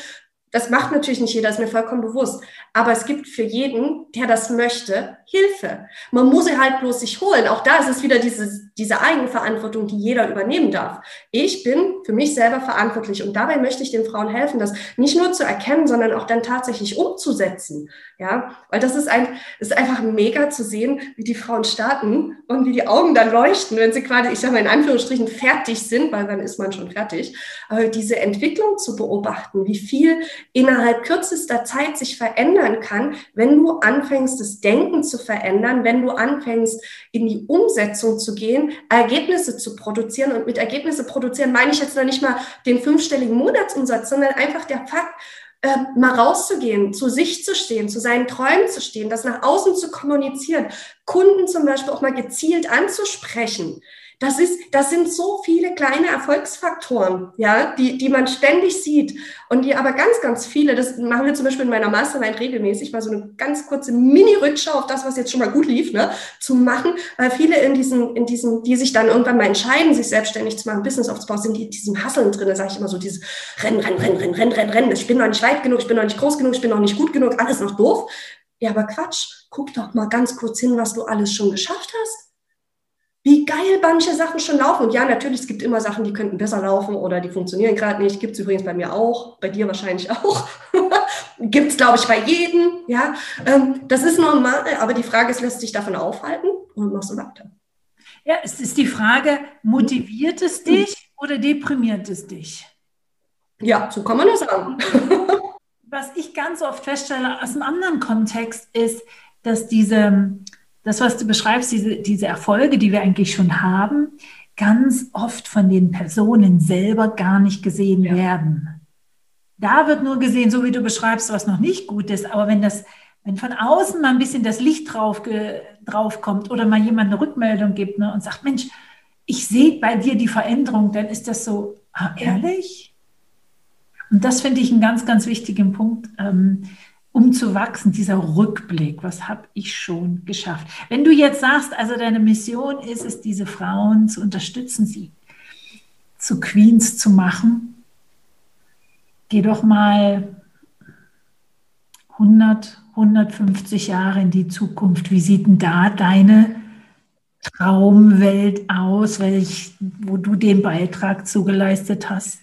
Das macht natürlich nicht jeder, ist mir vollkommen bewusst. Aber es gibt für jeden, der das möchte, Hilfe. Man muss sie halt bloß sich holen. Auch da ist es wieder diese, diese Eigenverantwortung, die jeder übernehmen darf. Ich bin für mich selber verantwortlich und dabei möchte ich den Frauen helfen, das nicht nur zu erkennen, sondern auch dann tatsächlich umzusetzen. Ja, weil das ist ein, ist einfach mega zu sehen, wie die Frauen starten und wie die Augen dann leuchten, wenn sie quasi, ich sage mal in Anführungsstrichen, fertig sind, weil dann ist man schon fertig. Aber diese Entwicklung zu beobachten, wie viel innerhalb kürzester Zeit sich verändern kann, wenn du anfängst, das Denken verändern, wenn du anfängst, in die Umsetzung zu gehen, Ergebnisse zu produzieren. Und mit Ergebnisse produzieren meine ich jetzt noch nicht mal den fünfstelligen Monatsumsatz, sondern einfach der Fakt, äh, mal rauszugehen, zu sich zu stehen, zu seinen Träumen zu stehen, das nach außen zu kommunizieren, Kunden zum Beispiel auch mal gezielt anzusprechen. Das ist, das sind so viele kleine Erfolgsfaktoren, ja, die, die man ständig sieht und die aber ganz, ganz viele, das machen wir zum Beispiel in meiner Mastermind regelmäßig, mal so eine ganz kurze Mini-Rückschau auf das, was jetzt schon mal gut lief, ne, zu machen, weil viele in diesen, in diesen, die sich dann irgendwann mal entscheiden, sich selbstständig zu machen, Business aufzubauen, sind die in diesem Hasseln drin, sage ich immer so, dieses Rennen, Rennen, Rennen, Rennen, Rennen, Rennen, Rennen, ich bin noch nicht weit genug, ich bin noch nicht groß genug, ich bin noch nicht gut genug, alles noch doof. Ja, aber Quatsch, guck doch mal ganz kurz hin, was du alles schon geschafft hast wie geil manche Sachen schon laufen. Und ja, natürlich, es gibt immer Sachen, die könnten besser laufen oder die funktionieren gerade nicht. Gibt es übrigens bei mir auch, bei dir wahrscheinlich auch. gibt es, glaube ich, bei jedem. Ja, ähm, das ist normal, aber die Frage ist, lässt sich davon aufhalten und machst du weiter? Ja, es ist die Frage, motiviert es dich oder deprimiert es dich? Ja, so kann man das sagen. Was ich ganz oft feststelle aus einem anderen Kontext ist, dass diese das, was du beschreibst, diese, diese Erfolge, die wir eigentlich schon haben, ganz oft von den Personen selber gar nicht gesehen ja. werden. Da wird nur gesehen, so wie du beschreibst, was noch nicht gut ist. Aber wenn das, wenn von außen mal ein bisschen das Licht drauf, drauf kommt oder mal jemand eine Rückmeldung gibt ne, und sagt, Mensch, ich sehe bei dir die Veränderung, dann ist das so, ah, ehrlich? Und das finde ich einen ganz, ganz wichtigen Punkt. Ähm, um zu wachsen, dieser Rückblick, was habe ich schon geschafft? Wenn du jetzt sagst, also deine Mission ist es, diese Frauen zu unterstützen, sie zu Queens zu machen, geh doch mal 100, 150 Jahre in die Zukunft. Wie sieht denn da deine Traumwelt aus, welch, wo du den Beitrag zugeleistet hast?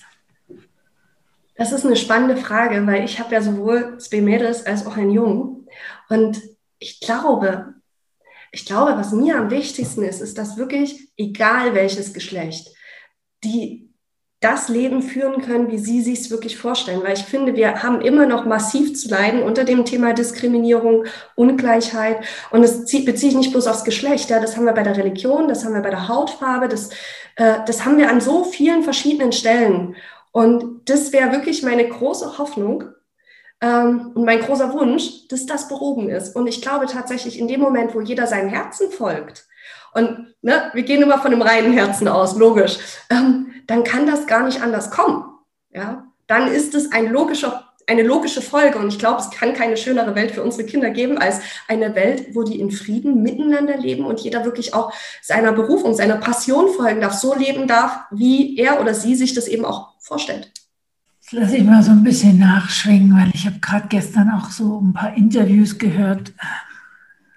Das ist eine spannende Frage, weil ich habe ja sowohl zwei Mädels als auch einen Jungen. Und ich glaube, ich glaube, was mir am wichtigsten ist, ist, dass wirklich, egal welches Geschlecht, die das Leben führen können, wie sie sich es wirklich vorstellen. Weil ich finde, wir haben immer noch massiv zu leiden unter dem Thema Diskriminierung, Ungleichheit. Und es bezieht sich nicht bloß aufs Geschlecht. Ja, das haben wir bei der Religion, das haben wir bei der Hautfarbe, das, äh, das haben wir an so vielen verschiedenen Stellen. Und das wäre wirklich meine große Hoffnung ähm, und mein großer Wunsch, dass das behoben ist. Und ich glaube tatsächlich, in dem Moment, wo jeder seinem Herzen folgt, und ne, wir gehen immer von einem reinen Herzen aus, logisch, ähm, dann kann das gar nicht anders kommen. Ja? Dann ist es ein logischer eine logische Folge. Und ich glaube, es kann keine schönere Welt für unsere Kinder geben als eine Welt, wo die in Frieden miteinander leben und jeder wirklich auch seiner Berufung, seiner Passion folgen darf, so leben darf, wie er oder sie sich das eben auch vorstellt. Das lasse ich mal so ein bisschen nachschwingen, weil ich habe gerade gestern auch so ein paar Interviews gehört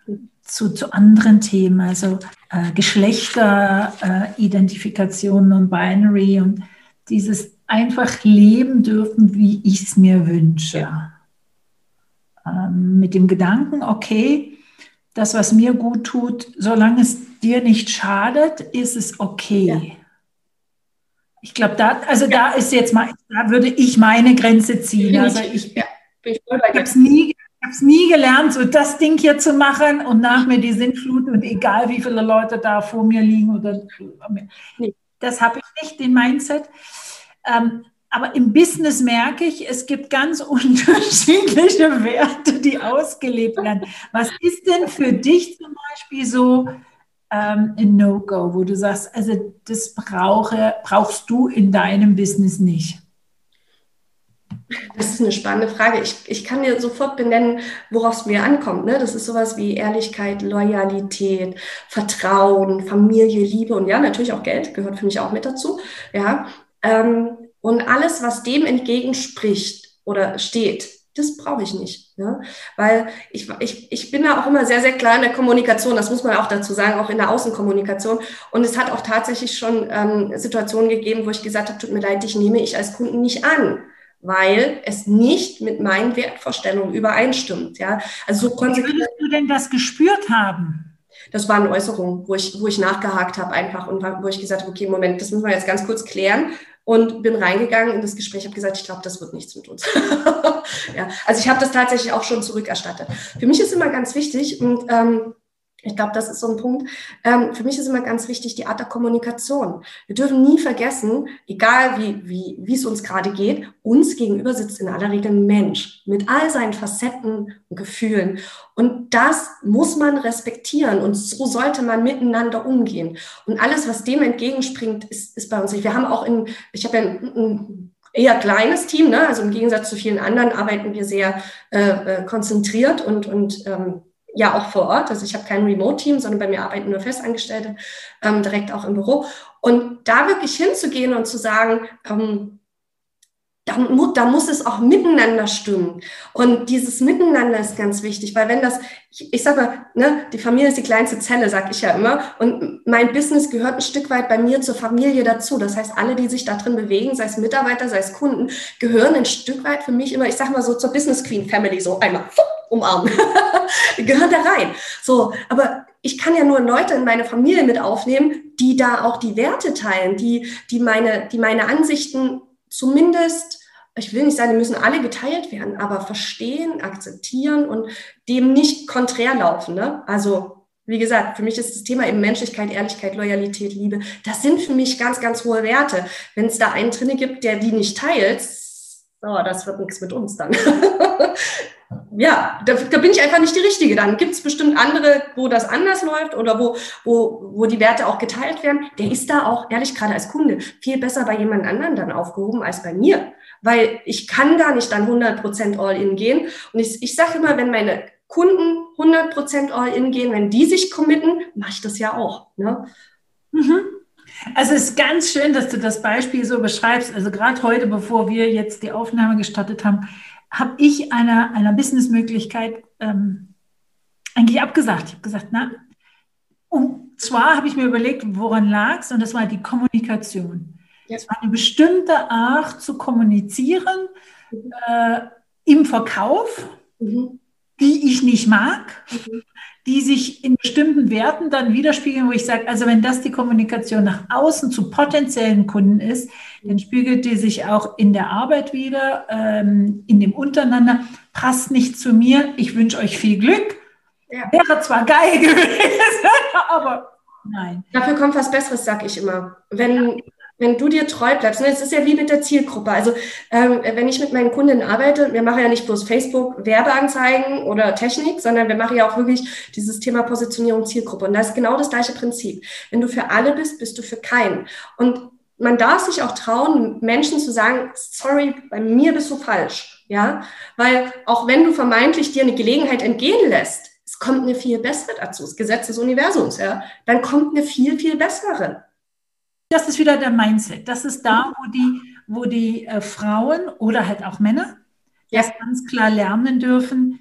äh, zu, zu anderen Themen, also äh, Geschlechteridentifikation äh, und Binary und dieses einfach leben dürfen, wie ich es mir wünsche. Ja. Ähm, mit dem Gedanken, okay, das, was mir gut tut, solange es dir nicht schadet, ist es okay. Ja. Ich glaube, da, also da ist jetzt mal, da würde ich meine Grenze ziehen. Also ich, ja. ich habe es nie, nie gelernt, so das Ding hier zu machen und nach mir die Sintflut und egal wie viele Leute da vor mir liegen oder das habe ich nicht, den Mindset. Ähm, aber im Business merke ich, es gibt ganz unterschiedliche Werte, die ausgelebt werden. Was ist denn für dich zum Beispiel so ähm, ein No-Go, wo du sagst, also das brauche, brauchst du in deinem Business nicht? Das ist eine spannende Frage. Ich, ich kann dir sofort benennen, worauf es mir ankommt. Ne? Das ist sowas wie Ehrlichkeit, Loyalität, Vertrauen, Familie, Liebe und ja, natürlich auch Geld gehört für mich auch mit dazu. Ja, ähm, und alles, was dem entgegenspricht oder steht, das brauche ich nicht. Ja? Weil ich, ich, ich bin da auch immer sehr, sehr klar in der Kommunikation, das muss man auch dazu sagen, auch in der Außenkommunikation. Und es hat auch tatsächlich schon ähm, Situationen gegeben, wo ich gesagt habe, tut mir leid, dich nehme ich als Kunden nicht an weil es nicht mit meinen Wertvorstellungen übereinstimmt. Ja, also so Wie würdest du denn das gespürt haben? Das waren Äußerungen, wo ich, wo ich nachgehakt habe einfach und wo ich gesagt habe, okay, Moment, das müssen wir jetzt ganz kurz klären und bin reingegangen in das Gespräch, habe gesagt, ich glaube, das wird nichts mit uns. ja, also ich habe das tatsächlich auch schon zurückerstattet. Für mich ist immer ganz wichtig und ähm, ich glaube, das ist so ein Punkt. Ähm, für mich ist immer ganz wichtig die Art der Kommunikation. Wir dürfen nie vergessen, egal wie, wie, wie es uns gerade geht, uns gegenüber sitzt in aller Regel ein Mensch mit all seinen Facetten und Gefühlen. Und das muss man respektieren und so sollte man miteinander umgehen. Und alles, was dem entgegenspringt, ist, ist bei uns nicht. Wir haben auch in, ich habe ja ein, ein eher kleines Team, ne? also im Gegensatz zu vielen anderen arbeiten wir sehr äh, äh konzentriert und, und ähm, ja auch vor Ort. Also ich habe kein Remote-Team, sondern bei mir arbeiten nur Festangestellte ähm, direkt auch im Büro. Und da wirklich hinzugehen und zu sagen, ähm, da, da muss es auch miteinander stimmen. Und dieses Miteinander ist ganz wichtig, weil wenn das, ich, ich sag mal, ne, die Familie ist die kleinste Zelle, sag ich ja immer. Und mein Business gehört ein Stück weit bei mir zur Familie dazu. Das heißt, alle, die sich da drin bewegen, sei es Mitarbeiter, sei es Kunden, gehören ein Stück weit für mich immer, ich sag mal so zur Business Queen Family, so einmal umarmen. gehören da rein. So, aber ich kann ja nur Leute in meine Familie mit aufnehmen, die da auch die Werte teilen, die, die meine, die meine Ansichten zumindest, ich will nicht sagen, die müssen alle geteilt werden, aber verstehen, akzeptieren und dem nicht konträr laufen. Ne? Also, wie gesagt, für mich ist das Thema eben Menschlichkeit, Ehrlichkeit, Loyalität, Liebe. Das sind für mich ganz, ganz hohe Werte. Wenn es da einen drinne gibt, der die nicht teilt, so, das wird nichts mit uns dann. ja, da, da, bin ich einfach nicht die Richtige. Dann gibt es bestimmt andere, wo das anders läuft oder wo, wo, wo die Werte auch geteilt werden. Der ist da auch, ehrlich gerade als Kunde, viel besser bei jemand anderen dann aufgehoben als bei mir. Weil ich kann gar nicht dann 100% All-In gehen. Und ich, ich sage immer, wenn meine Kunden 100% All-In gehen, wenn die sich committen, mache ich das ja auch. Ne? Mhm. Also es ist ganz schön, dass du das Beispiel so beschreibst. Also gerade heute, bevor wir jetzt die Aufnahme gestartet haben, habe ich einer, einer Businessmöglichkeit ähm, eigentlich abgesagt. Ich habe gesagt, na, und zwar habe ich mir überlegt, woran lag es, und das war die Kommunikation. Ja. Es war eine bestimmte Art zu kommunizieren mhm. äh, im Verkauf, mhm. die ich nicht mag. Mhm die sich in bestimmten Werten dann widerspiegeln, wo ich sage, also wenn das die Kommunikation nach außen zu potenziellen Kunden ist, dann spiegelt die sich auch in der Arbeit wieder, ähm, in dem Untereinander, passt nicht zu mir, ich wünsche euch viel Glück. Ja. Wäre zwar geil gewesen, aber nein. Dafür kommt was Besseres, sag ich immer. Wenn, wenn du dir treu bleibst, ne, es ist ja wie mit der Zielgruppe. Also ähm, wenn ich mit meinen Kunden arbeite, wir machen ja nicht bloß Facebook Werbeanzeigen oder Technik, sondern wir machen ja auch wirklich dieses Thema Positionierung Zielgruppe. Und das ist genau das gleiche Prinzip. Wenn du für alle bist, bist du für keinen. Und man darf sich auch trauen, Menschen zu sagen, sorry, bei mir bist du falsch. Ja, weil auch wenn du vermeintlich dir eine Gelegenheit entgehen lässt, es kommt eine viel bessere dazu, das Gesetz des Universums, ja, dann kommt eine viel, viel bessere das ist wieder der Mindset. Das ist da, wo die, wo die äh, Frauen oder halt auch Männer ja. das ganz klar lernen dürfen,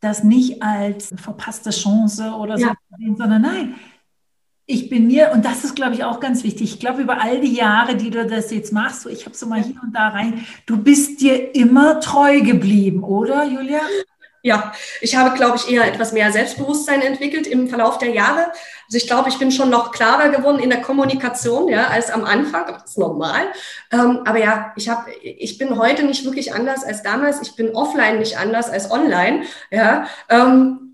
das nicht als verpasste Chance oder so, ja. sondern nein, ich bin mir, und das ist, glaube ich, auch ganz wichtig, ich glaube, über all die Jahre, die du das jetzt machst, so ich habe so mal hier und da rein, du bist dir immer treu geblieben, oder, Julia? Ja, ich habe, glaube ich, eher etwas mehr Selbstbewusstsein entwickelt im Verlauf der Jahre. Also ich glaube, ich bin schon noch klarer geworden in der Kommunikation, ja, als am Anfang. Das ist normal. Ähm, aber ja, ich habe, ich bin heute nicht wirklich anders als damals. Ich bin offline nicht anders als online. Ja, ähm,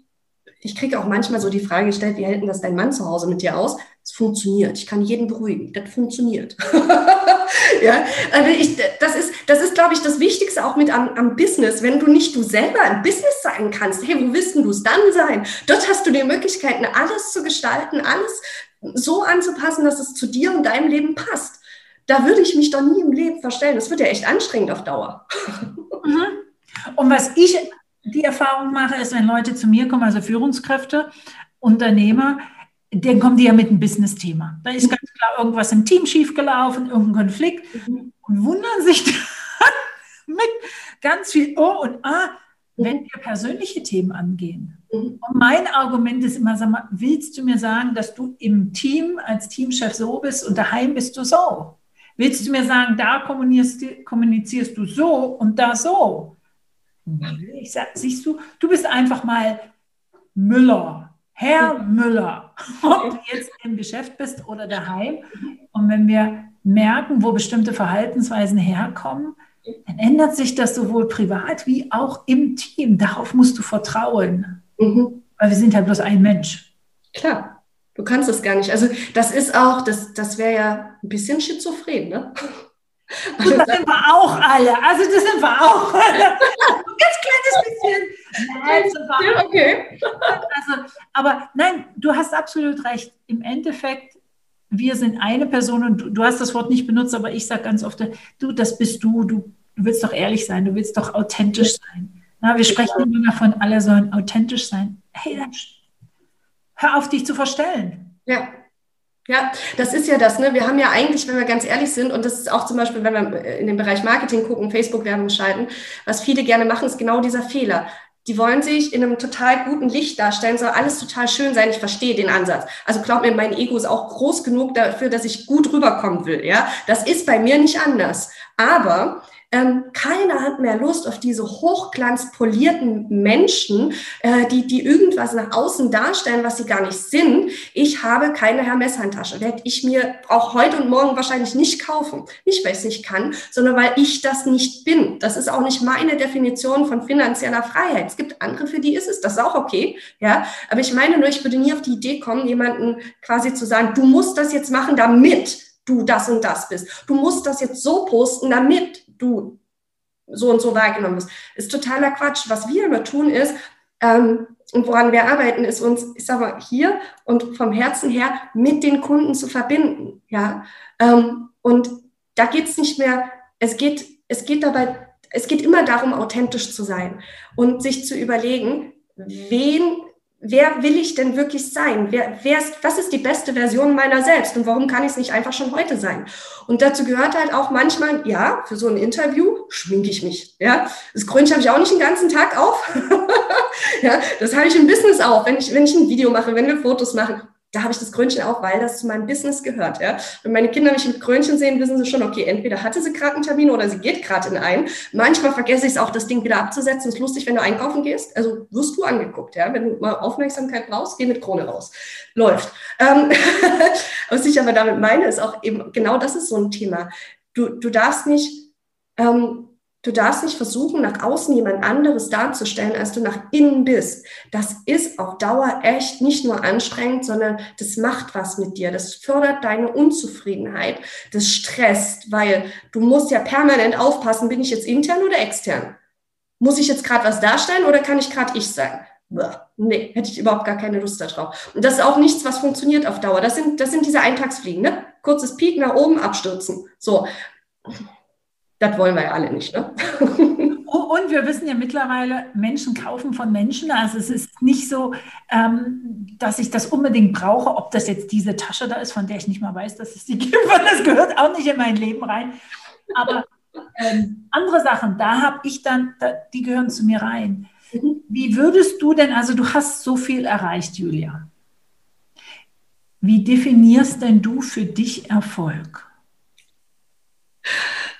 ich kriege auch manchmal so die Frage gestellt, wie hält denn das dein Mann zu Hause mit dir aus? Funktioniert. Ich kann jeden beruhigen. Das funktioniert. ja, also ich, das ist, das ist, glaube ich, das Wichtigste auch mit am, am, Business. Wenn du nicht du selber im Business sein kannst, hey, wo willst du es dann sein? Dort hast du die Möglichkeiten, alles zu gestalten, alles so anzupassen, dass es zu dir und deinem Leben passt. Da würde ich mich doch nie im Leben verstellen. Das wird ja echt anstrengend auf Dauer. Mhm. Und was ich die Erfahrung mache, ist, wenn Leute zu mir kommen, also Führungskräfte, Unternehmer, dann kommen die ja mit einem Business-Thema. Da ist ganz klar irgendwas im Team schiefgelaufen, irgendein Konflikt mhm. und wundern sich dann, mit ganz viel O und A, wenn wir persönliche Themen angehen. Mhm. Und mein Argument ist immer, sag mal, willst du mir sagen, dass du im Team als Teamchef so bist und daheim bist du so? Willst du mir sagen, da kommunizierst, kommunizierst du so und da so? Ich sag, siehst du, du bist einfach mal Müller, Herr Müller, ob du jetzt im Geschäft bist oder daheim. Und wenn wir merken, wo bestimmte Verhaltensweisen herkommen, dann ändert sich das sowohl privat wie auch im Team. Darauf musst du vertrauen. Mhm. Weil wir sind halt bloß ein Mensch. Klar, du kannst es gar nicht. Also das ist auch, das, das wäre ja ein bisschen schizophren, ne? Das sind wir auch alle. Also das sind wir auch alle. Ein ganz kleines bisschen. Nein, sind wir okay. Also, aber nein, du hast absolut recht. Im Endeffekt, wir sind eine Person und du, du hast das Wort nicht benutzt, aber ich sage ganz oft, du, das bist du, du, du willst doch ehrlich sein, du willst doch authentisch sein. Na, wir sprechen immer davon, alle sollen authentisch sein. Hey, dann hör auf, dich zu verstellen. Ja. Ja, das ist ja das. Ne? Wir haben ja eigentlich, wenn wir ganz ehrlich sind, und das ist auch zum Beispiel, wenn wir in den Bereich Marketing gucken, Facebook-Werbung schalten, was viele gerne machen, ist genau dieser Fehler. Die wollen sich in einem total guten Licht darstellen, soll alles total schön sein. Ich verstehe den Ansatz. Also glaub mir, mein Ego ist auch groß genug dafür, dass ich gut rüberkommen will. Ja, das ist bei mir nicht anders. Aber ähm, keiner hat mehr Lust auf diese hochglanzpolierten Menschen, äh, die, die irgendwas nach außen darstellen, was sie gar nicht sind. Ich habe keine Hermes-Handtasche. Werde ich mir auch heute und morgen wahrscheinlich nicht kaufen. Nicht, weil ich es nicht kann, sondern weil ich das nicht bin. Das ist auch nicht meine Definition von finanzieller Freiheit. Es gibt andere, für die ist es. Das ist auch okay. Ja, aber ich meine nur, ich würde nie auf die Idee kommen, jemanden quasi zu sagen, du musst das jetzt machen, damit du das und das bist. Du musst das jetzt so posten, damit du so und so wahrgenommen wirst. Ist totaler Quatsch. Was wir immer tun ist, ähm, und woran wir arbeiten, ist uns, ich sag mal, hier und vom Herzen her mit den Kunden zu verbinden. Ja? Ähm, und da geht es nicht mehr, es geht, es geht dabei, es geht immer darum, authentisch zu sein und sich zu überlegen, wen wer will ich denn wirklich sein? Wer, wer ist, was ist die beste Version meiner selbst und warum kann ich es nicht einfach schon heute sein? Und dazu gehört halt auch manchmal, ja, für so ein Interview schminke ich mich. Ja, das Krönchen habe ich auch nicht den ganzen Tag auf. ja, das habe ich im Business auch. Wenn ich, wenn ich ein Video mache, wenn wir Fotos machen, da habe ich das Krönchen auch, weil das zu meinem Business gehört. Ja? Wenn meine Kinder mich mit Krönchen sehen, wissen sie schon, okay, entweder hatte sie gerade einen Termin oder sie geht gerade in einen. Manchmal vergesse ich es auch, das Ding wieder abzusetzen. Ist lustig, wenn du einkaufen gehst. Also wirst du angeguckt. Ja? Wenn du mal Aufmerksamkeit brauchst, geh mit Krone raus. Läuft. Ähm, was ich aber damit meine, ist auch eben, genau das ist so ein Thema. Du, du darfst nicht ähm, Du darfst nicht versuchen, nach außen jemand anderes darzustellen, als du nach innen bist. Das ist auf Dauer echt nicht nur anstrengend, sondern das macht was mit dir. Das fördert deine Unzufriedenheit. Das stresst, weil du musst ja permanent aufpassen, bin ich jetzt intern oder extern? Muss ich jetzt gerade was darstellen oder kann ich gerade ich sein? Nee, hätte ich überhaupt gar keine Lust darauf. Und das ist auch nichts, was funktioniert auf Dauer. Das sind, das sind diese Eintagsfliegen, ne? Kurzes Peak nach oben, abstürzen. So das wollen wir ja alle nicht. Ne? Und wir wissen ja mittlerweile, Menschen kaufen von Menschen. Also es ist nicht so, ähm, dass ich das unbedingt brauche, ob das jetzt diese Tasche da ist, von der ich nicht mal weiß, dass es die gibt, weil das gehört auch nicht in mein Leben rein. Aber ähm, andere Sachen, da habe ich dann, da, die gehören zu mir rein. Wie würdest du denn, also du hast so viel erreicht, Julia. Wie definierst denn du für dich Erfolg?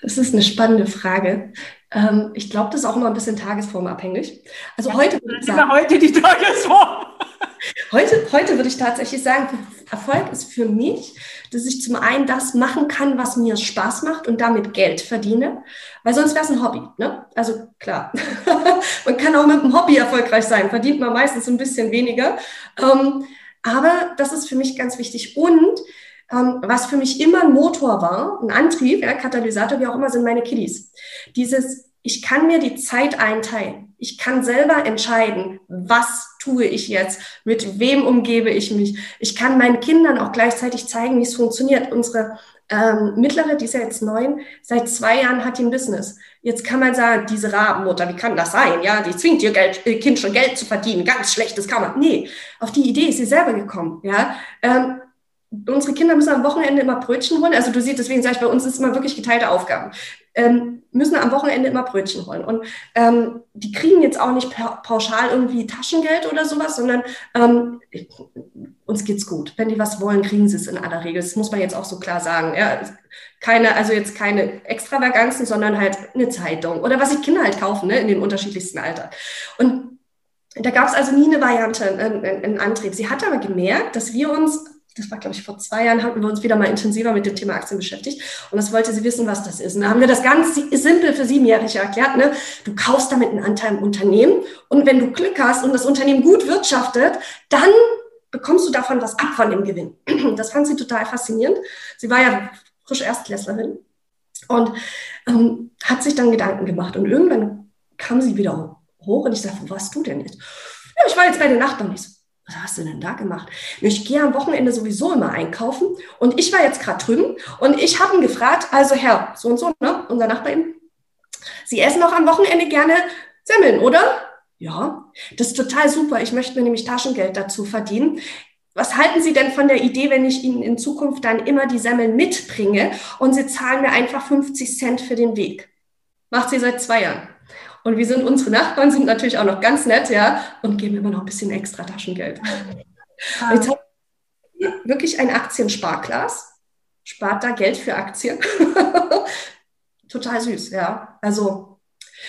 Das ist eine spannende Frage. Ähm, ich glaube, das ist auch immer ein bisschen tagesformabhängig. Also ja, heute würde ich sagen, heute die Tagesform. Heute, heute würde ich tatsächlich sagen, Erfolg ist für mich, dass ich zum einen das machen kann, was mir Spaß macht und damit Geld verdiene, weil sonst wäre es ein Hobby. Ne? Also klar, man kann auch mit einem Hobby erfolgreich sein, verdient man meistens ein bisschen weniger. Ähm, aber das ist für mich ganz wichtig. Und ähm, was für mich immer ein Motor war, ein Antrieb, ja, Katalysator, wie auch immer, sind meine Kiddies. Dieses, ich kann mir die Zeit einteilen. Ich kann selber entscheiden, was tue ich jetzt, mit wem umgebe ich mich. Ich kann meinen Kindern auch gleichzeitig zeigen, wie es funktioniert. Unsere ähm, mittlere, die ist ja jetzt neun, seit zwei Jahren hat die ein Business. Jetzt kann man sagen, diese Rabenmutter, wie kann das sein? Ja, die zwingt ihr Geld, ihr Kind schon Geld zu verdienen. Ganz schlechtes kann man. Nee, auf die Idee ist sie selber gekommen. Ja, ähm, unsere Kinder müssen am Wochenende immer Brötchen holen. Also du siehst, deswegen sage ich, bei uns ist immer wirklich geteilte Aufgaben. Ähm, müssen am Wochenende immer Brötchen holen. Und ähm, die kriegen jetzt auch nicht pauschal irgendwie Taschengeld oder sowas, sondern ähm, uns geht's gut. Wenn die was wollen, kriegen sie es in aller Regel. Das muss man jetzt auch so klar sagen. Ja, keine, also jetzt keine Extravaganzen, sondern halt eine Zeitung oder was sich Kinder halt kaufen, ne, in den unterschiedlichsten Alter. Und da gab es also nie eine Variante, einen, einen Antrieb. Sie hat aber gemerkt, dass wir uns das war, glaube ich, vor zwei Jahren, hatten wir uns wieder mal intensiver mit dem Thema Aktien beschäftigt. Und das wollte sie wissen, was das ist. Und da haben wir das ganz simpel für Siebenjährige erklärt. Ne? Du kaufst damit einen Anteil im Unternehmen. Und wenn du Glück hast und das Unternehmen gut wirtschaftet, dann bekommst du davon was ab von dem Gewinn. Das fand sie total faszinierend. Sie war ja frische Erstklässlerin und ähm, hat sich dann Gedanken gemacht. Und irgendwann kam sie wieder hoch und ich sagte, wo warst du denn jetzt? Ja, ich war jetzt bei den Nachbarn. Ich so, was hast du denn da gemacht? Ich gehe am Wochenende sowieso immer einkaufen und ich war jetzt gerade drüben und ich habe ihn gefragt, also Herr, so und so, ne, unser Nachbar eben, Sie essen auch am Wochenende gerne Semmeln, oder? Ja, das ist total super. Ich möchte mir nämlich Taschengeld dazu verdienen. Was halten Sie denn von der Idee, wenn ich Ihnen in Zukunft dann immer die Semmeln mitbringe und Sie zahlen mir einfach 50 Cent für den Weg? Macht sie seit zwei Jahren. Und wir sind, unsere Nachbarn sind natürlich auch noch ganz nett, ja, und geben immer noch ein bisschen extra Taschengeld. Ah. Jetzt hat wirklich ein Aktiensparglas, spart da Geld für Aktien. Total süß, ja. Also,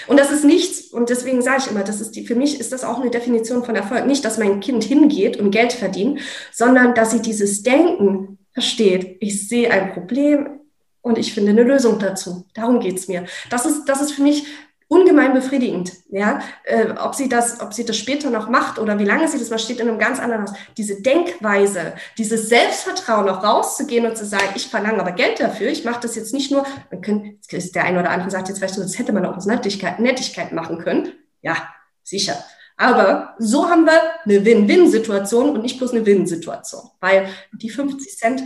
und das ist nichts, und deswegen sage ich immer, das ist die, für mich ist das auch eine Definition von Erfolg. Nicht, dass mein Kind hingeht und Geld verdient, sondern dass sie dieses Denken versteht. Ich sehe ein Problem, und ich finde eine Lösung dazu. Darum geht's mir. Das ist, das ist für mich ungemein befriedigend. Ja, äh, ob sie das, ob sie das später noch macht oder wie lange sie das macht, steht in einem ganz anderen Haus. Diese Denkweise, dieses Selbstvertrauen, auch rauszugehen und zu sagen, ich verlange aber Geld dafür. Ich mache das jetzt nicht nur. Man können, der eine oder andere sagt jetzt vielleicht so, das hätte man auch aus Nettigkeit, Nettigkeit machen können. Ja, sicher. Aber so haben wir eine Win-Win-Situation und nicht bloß eine Win-Situation, weil die 50 Cent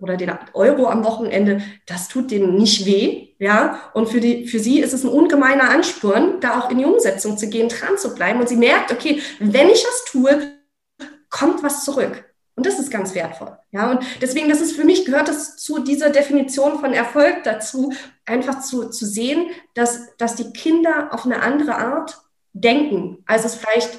oder den Euro am Wochenende, das tut denen nicht weh, ja. Und für die, für sie ist es ein ungemeiner Ansporn, da auch in die Umsetzung zu gehen, dran zu bleiben. Und sie merkt, okay, wenn ich was tue, kommt was zurück. Und das ist ganz wertvoll, ja. Und deswegen, das ist für mich gehört das zu dieser Definition von Erfolg dazu, einfach zu, zu sehen, dass, dass die Kinder auf eine andere Art denken, als es vielleicht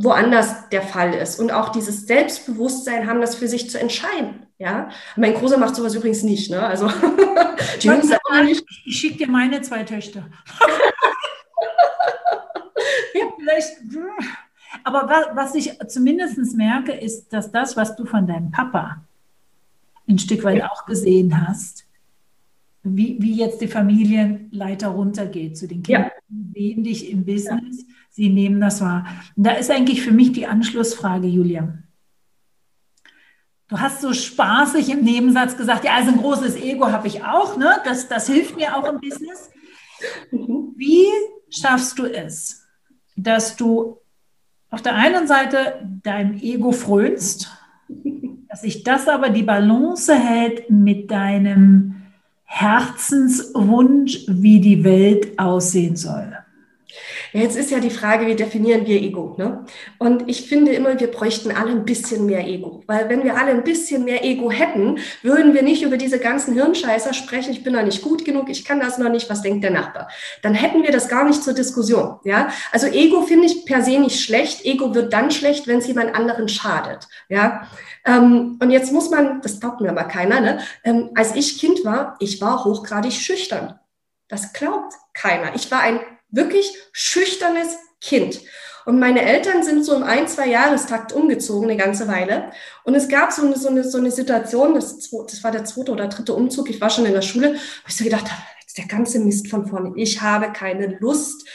woanders der Fall ist und auch dieses Selbstbewusstsein haben, das für sich zu entscheiden. Ja, mein Großer macht sowas übrigens nicht. Ne? Also die nicht. Ich schicke dir meine zwei Töchter. ja, vielleicht. Aber was, was ich zumindest merke, ist, dass das, was du von deinem Papa ein Stück weit ja. auch gesehen hast, wie, wie jetzt die Familienleiter runtergeht zu den Kindern, ja. sehen dich im Business, ja. Sie nehmen das wahr. Und da ist eigentlich für mich die Anschlussfrage, Julia. Du hast so spaßig im Nebensatz gesagt, ja, also ein großes Ego habe ich auch, ne? Das, das hilft mir auch im Business. Wie schaffst du es, dass du auf der einen Seite deinem Ego frönst, dass sich das aber die Balance hält mit deinem Herzenswunsch, wie die Welt aussehen soll? Ja, jetzt ist ja die Frage, wie definieren wir Ego? Ne? Und ich finde immer, wir bräuchten alle ein bisschen mehr Ego. Weil wenn wir alle ein bisschen mehr Ego hätten, würden wir nicht über diese ganzen Hirnscheißer sprechen, ich bin noch nicht gut genug, ich kann das noch nicht, was denkt der Nachbar? Dann hätten wir das gar nicht zur Diskussion. Ja? Also Ego finde ich per se nicht schlecht. Ego wird dann schlecht, wenn es jemand anderen schadet. Ja? Ähm, und jetzt muss man, das glaubt mir aber keiner, ne? Ähm, als ich Kind war, ich war hochgradig schüchtern. Das glaubt keiner. Ich war ein wirklich schüchternes Kind. Und meine Eltern sind so im ein, zwei Jahrestakt umgezogen, eine ganze Weile. Und es gab so eine, so eine, so eine Situation, das, das war der zweite oder dritte Umzug, ich war schon in der Schule, wo ich so gedacht habe, jetzt der ganze Mist von vorne. Ich habe keine Lust,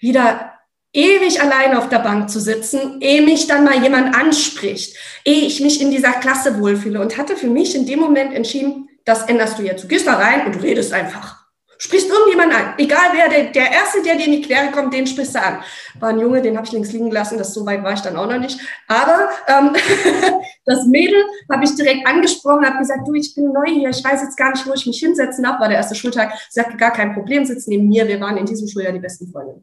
wieder ewig allein auf der Bank zu sitzen, ehe mich dann mal jemand anspricht, ehe ich mich in dieser Klasse wohlfühle und hatte für mich in dem Moment entschieden, das änderst du jetzt. Du gehst da rein und du redest einfach sprichst irgendjemand an. Egal wer, der, der Erste, der dir in die Quere kommt, den sprichst du an. War ein Junge, den habe ich links liegen gelassen, das so weit war ich dann auch noch nicht. Aber ähm, das Mädel habe ich direkt angesprochen, habe gesagt, du, ich bin neu hier, ich weiß jetzt gar nicht, wo ich mich hinsetzen darf. War der erste Schultag. Sie sagte, gar kein Problem, sitzt neben mir. Wir waren in diesem Schuljahr die besten Freunde.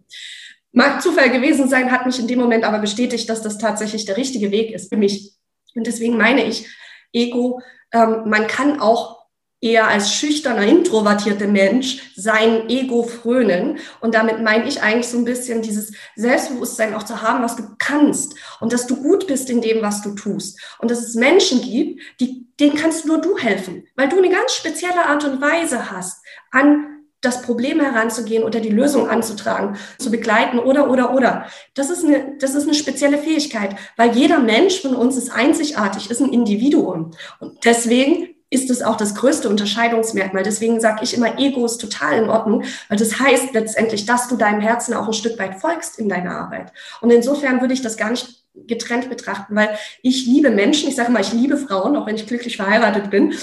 Mag Zufall gewesen sein, hat mich in dem Moment aber bestätigt, dass das tatsächlich der richtige Weg ist für mich. Und deswegen meine ich, Ego, ähm, man kann auch eher als schüchterner, introvertierter Mensch sein Ego frönen. Und damit meine ich eigentlich so ein bisschen dieses Selbstbewusstsein auch zu haben, was du kannst und dass du gut bist in dem, was du tust. Und dass es Menschen gibt, die, denen kannst nur du helfen, weil du eine ganz spezielle Art und Weise hast, an das Problem heranzugehen oder die Lösung anzutragen, zu begleiten oder, oder, oder. Das ist eine, das ist eine spezielle Fähigkeit, weil jeder Mensch von uns ist einzigartig, ist ein Individuum. Und deswegen ist es auch das größte Unterscheidungsmerkmal. Deswegen sage ich immer, Ego ist total in Ordnung, weil das heißt letztendlich, dass du deinem Herzen auch ein Stück weit folgst in deiner Arbeit. Und insofern würde ich das gar nicht getrennt betrachten, weil ich liebe Menschen, ich sage mal, ich liebe Frauen, auch wenn ich glücklich verheiratet bin,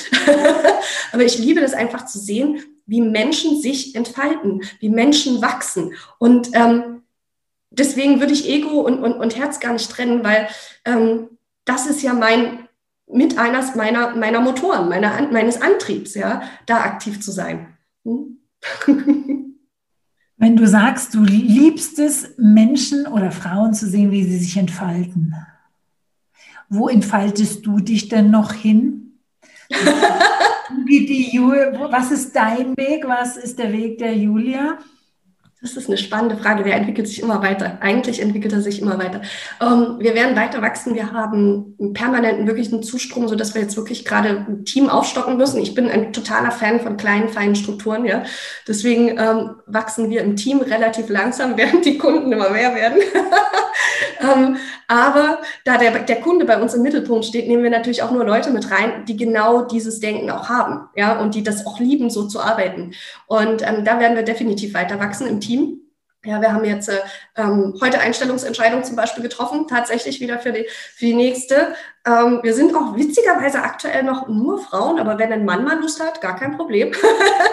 aber ich liebe das einfach zu sehen, wie Menschen sich entfalten, wie Menschen wachsen. Und ähm, deswegen würde ich Ego und, und, und Herz gar nicht trennen, weil ähm, das ist ja mein mit eines meiner, meiner Motoren, meiner, meines Antriebs, ja, da aktiv zu sein. Hm? Wenn du sagst, du liebst es, Menschen oder Frauen zu sehen, wie sie sich entfalten, wo entfaltest du dich denn noch hin? wie die Julia, was ist dein Weg? Was ist der Weg der Julia? Das ist eine spannende Frage. Der entwickelt sich immer weiter. Eigentlich entwickelt er sich immer weiter. Ähm, wir werden weiter wachsen. Wir haben einen permanenten, wirklichen Zustrom, sodass wir jetzt wirklich gerade ein Team aufstocken müssen. Ich bin ein totaler Fan von kleinen, feinen Strukturen. Ja. Deswegen ähm, wachsen wir im Team relativ langsam, während die Kunden immer mehr werden. ähm, aber da der, der Kunde bei uns im Mittelpunkt steht, nehmen wir natürlich auch nur Leute mit rein, die genau dieses Denken auch haben. Ja, und die das auch lieben, so zu arbeiten. Und ähm, da werden wir definitiv weiter wachsen im Team. Ja, wir haben jetzt äh, ähm, heute Einstellungsentscheidung zum Beispiel getroffen, tatsächlich wieder für die, für die nächste. Ähm, wir sind auch witzigerweise aktuell noch nur Frauen, aber wenn ein Mann mal Lust hat, gar kein Problem.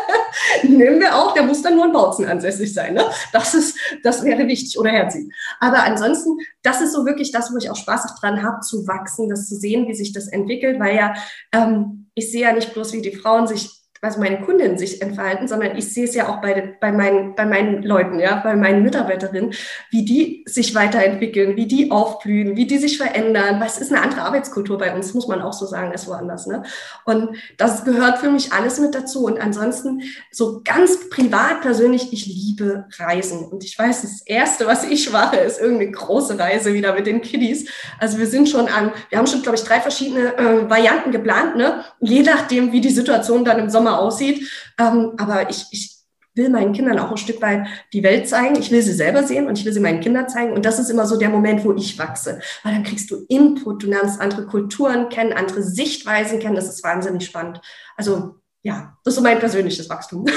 Nehmen wir auch, der muss dann nur in Bautzen ansässig sein. Ne? Das, ist, das wäre wichtig oder herzig. Aber ansonsten, das ist so wirklich das, wo ich auch Spaß dran habe, zu wachsen, das zu sehen, wie sich das entwickelt, weil ja, ähm, ich sehe ja nicht bloß, wie die Frauen sich also meine Kundinnen sich entfalten, sondern ich sehe es ja auch bei, bei, meinen, bei meinen Leuten, ja, bei meinen Mitarbeiterinnen, wie die sich weiterentwickeln, wie die aufblühen, wie die sich verändern. Was ist eine andere Arbeitskultur bei uns, muss man auch so sagen, als woanders. Ne? Und das gehört für mich alles mit dazu. Und ansonsten so ganz privat persönlich, ich liebe Reisen. Und ich weiß, das Erste, was ich mache, ist irgendeine große Reise wieder mit den Kiddies. Also wir sind schon an, wir haben schon, glaube ich, drei verschiedene äh, Varianten geplant, ne? je nachdem, wie die Situation dann im Sommer aussieht. Ähm, aber ich, ich will meinen Kindern auch ein Stück weit die Welt zeigen. Ich will sie selber sehen und ich will sie meinen Kindern zeigen. Und das ist immer so der Moment, wo ich wachse. Weil dann kriegst du Input, du lernst andere Kulturen kennen, andere Sichtweisen kennen. Das ist wahnsinnig spannend. Also ja, das ist so mein persönliches Wachstum.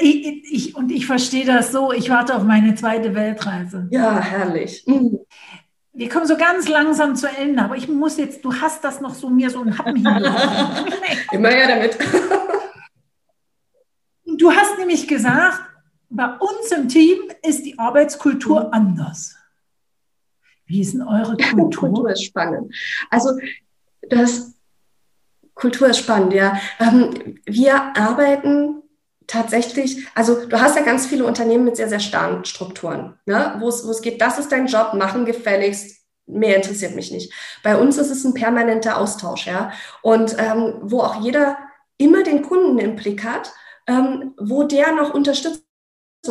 Ich, ich, und ich verstehe das so, ich warte auf meine zweite Weltreise. Ja, herrlich. Mhm. Wir kommen so ganz langsam zu Ende, aber ich muss jetzt, du hast das noch so mir so ein Happen hingehauen. Immer her damit. du hast nämlich gesagt, bei uns im Team ist die Arbeitskultur mhm. anders. Wie ist denn eure Kultur? Kultur ist spannend. Also das Kultur ist spannend, ja. Ähm, wir arbeiten tatsächlich, also du hast ja ganz viele Unternehmen mit sehr, sehr starren Strukturen, ne? wo es geht, das ist dein Job, machen gefälligst, mehr interessiert mich nicht. Bei uns ist es ein permanenter Austausch, ja, und ähm, wo auch jeder immer den Kunden im Blick hat, ähm, wo der noch unterstützt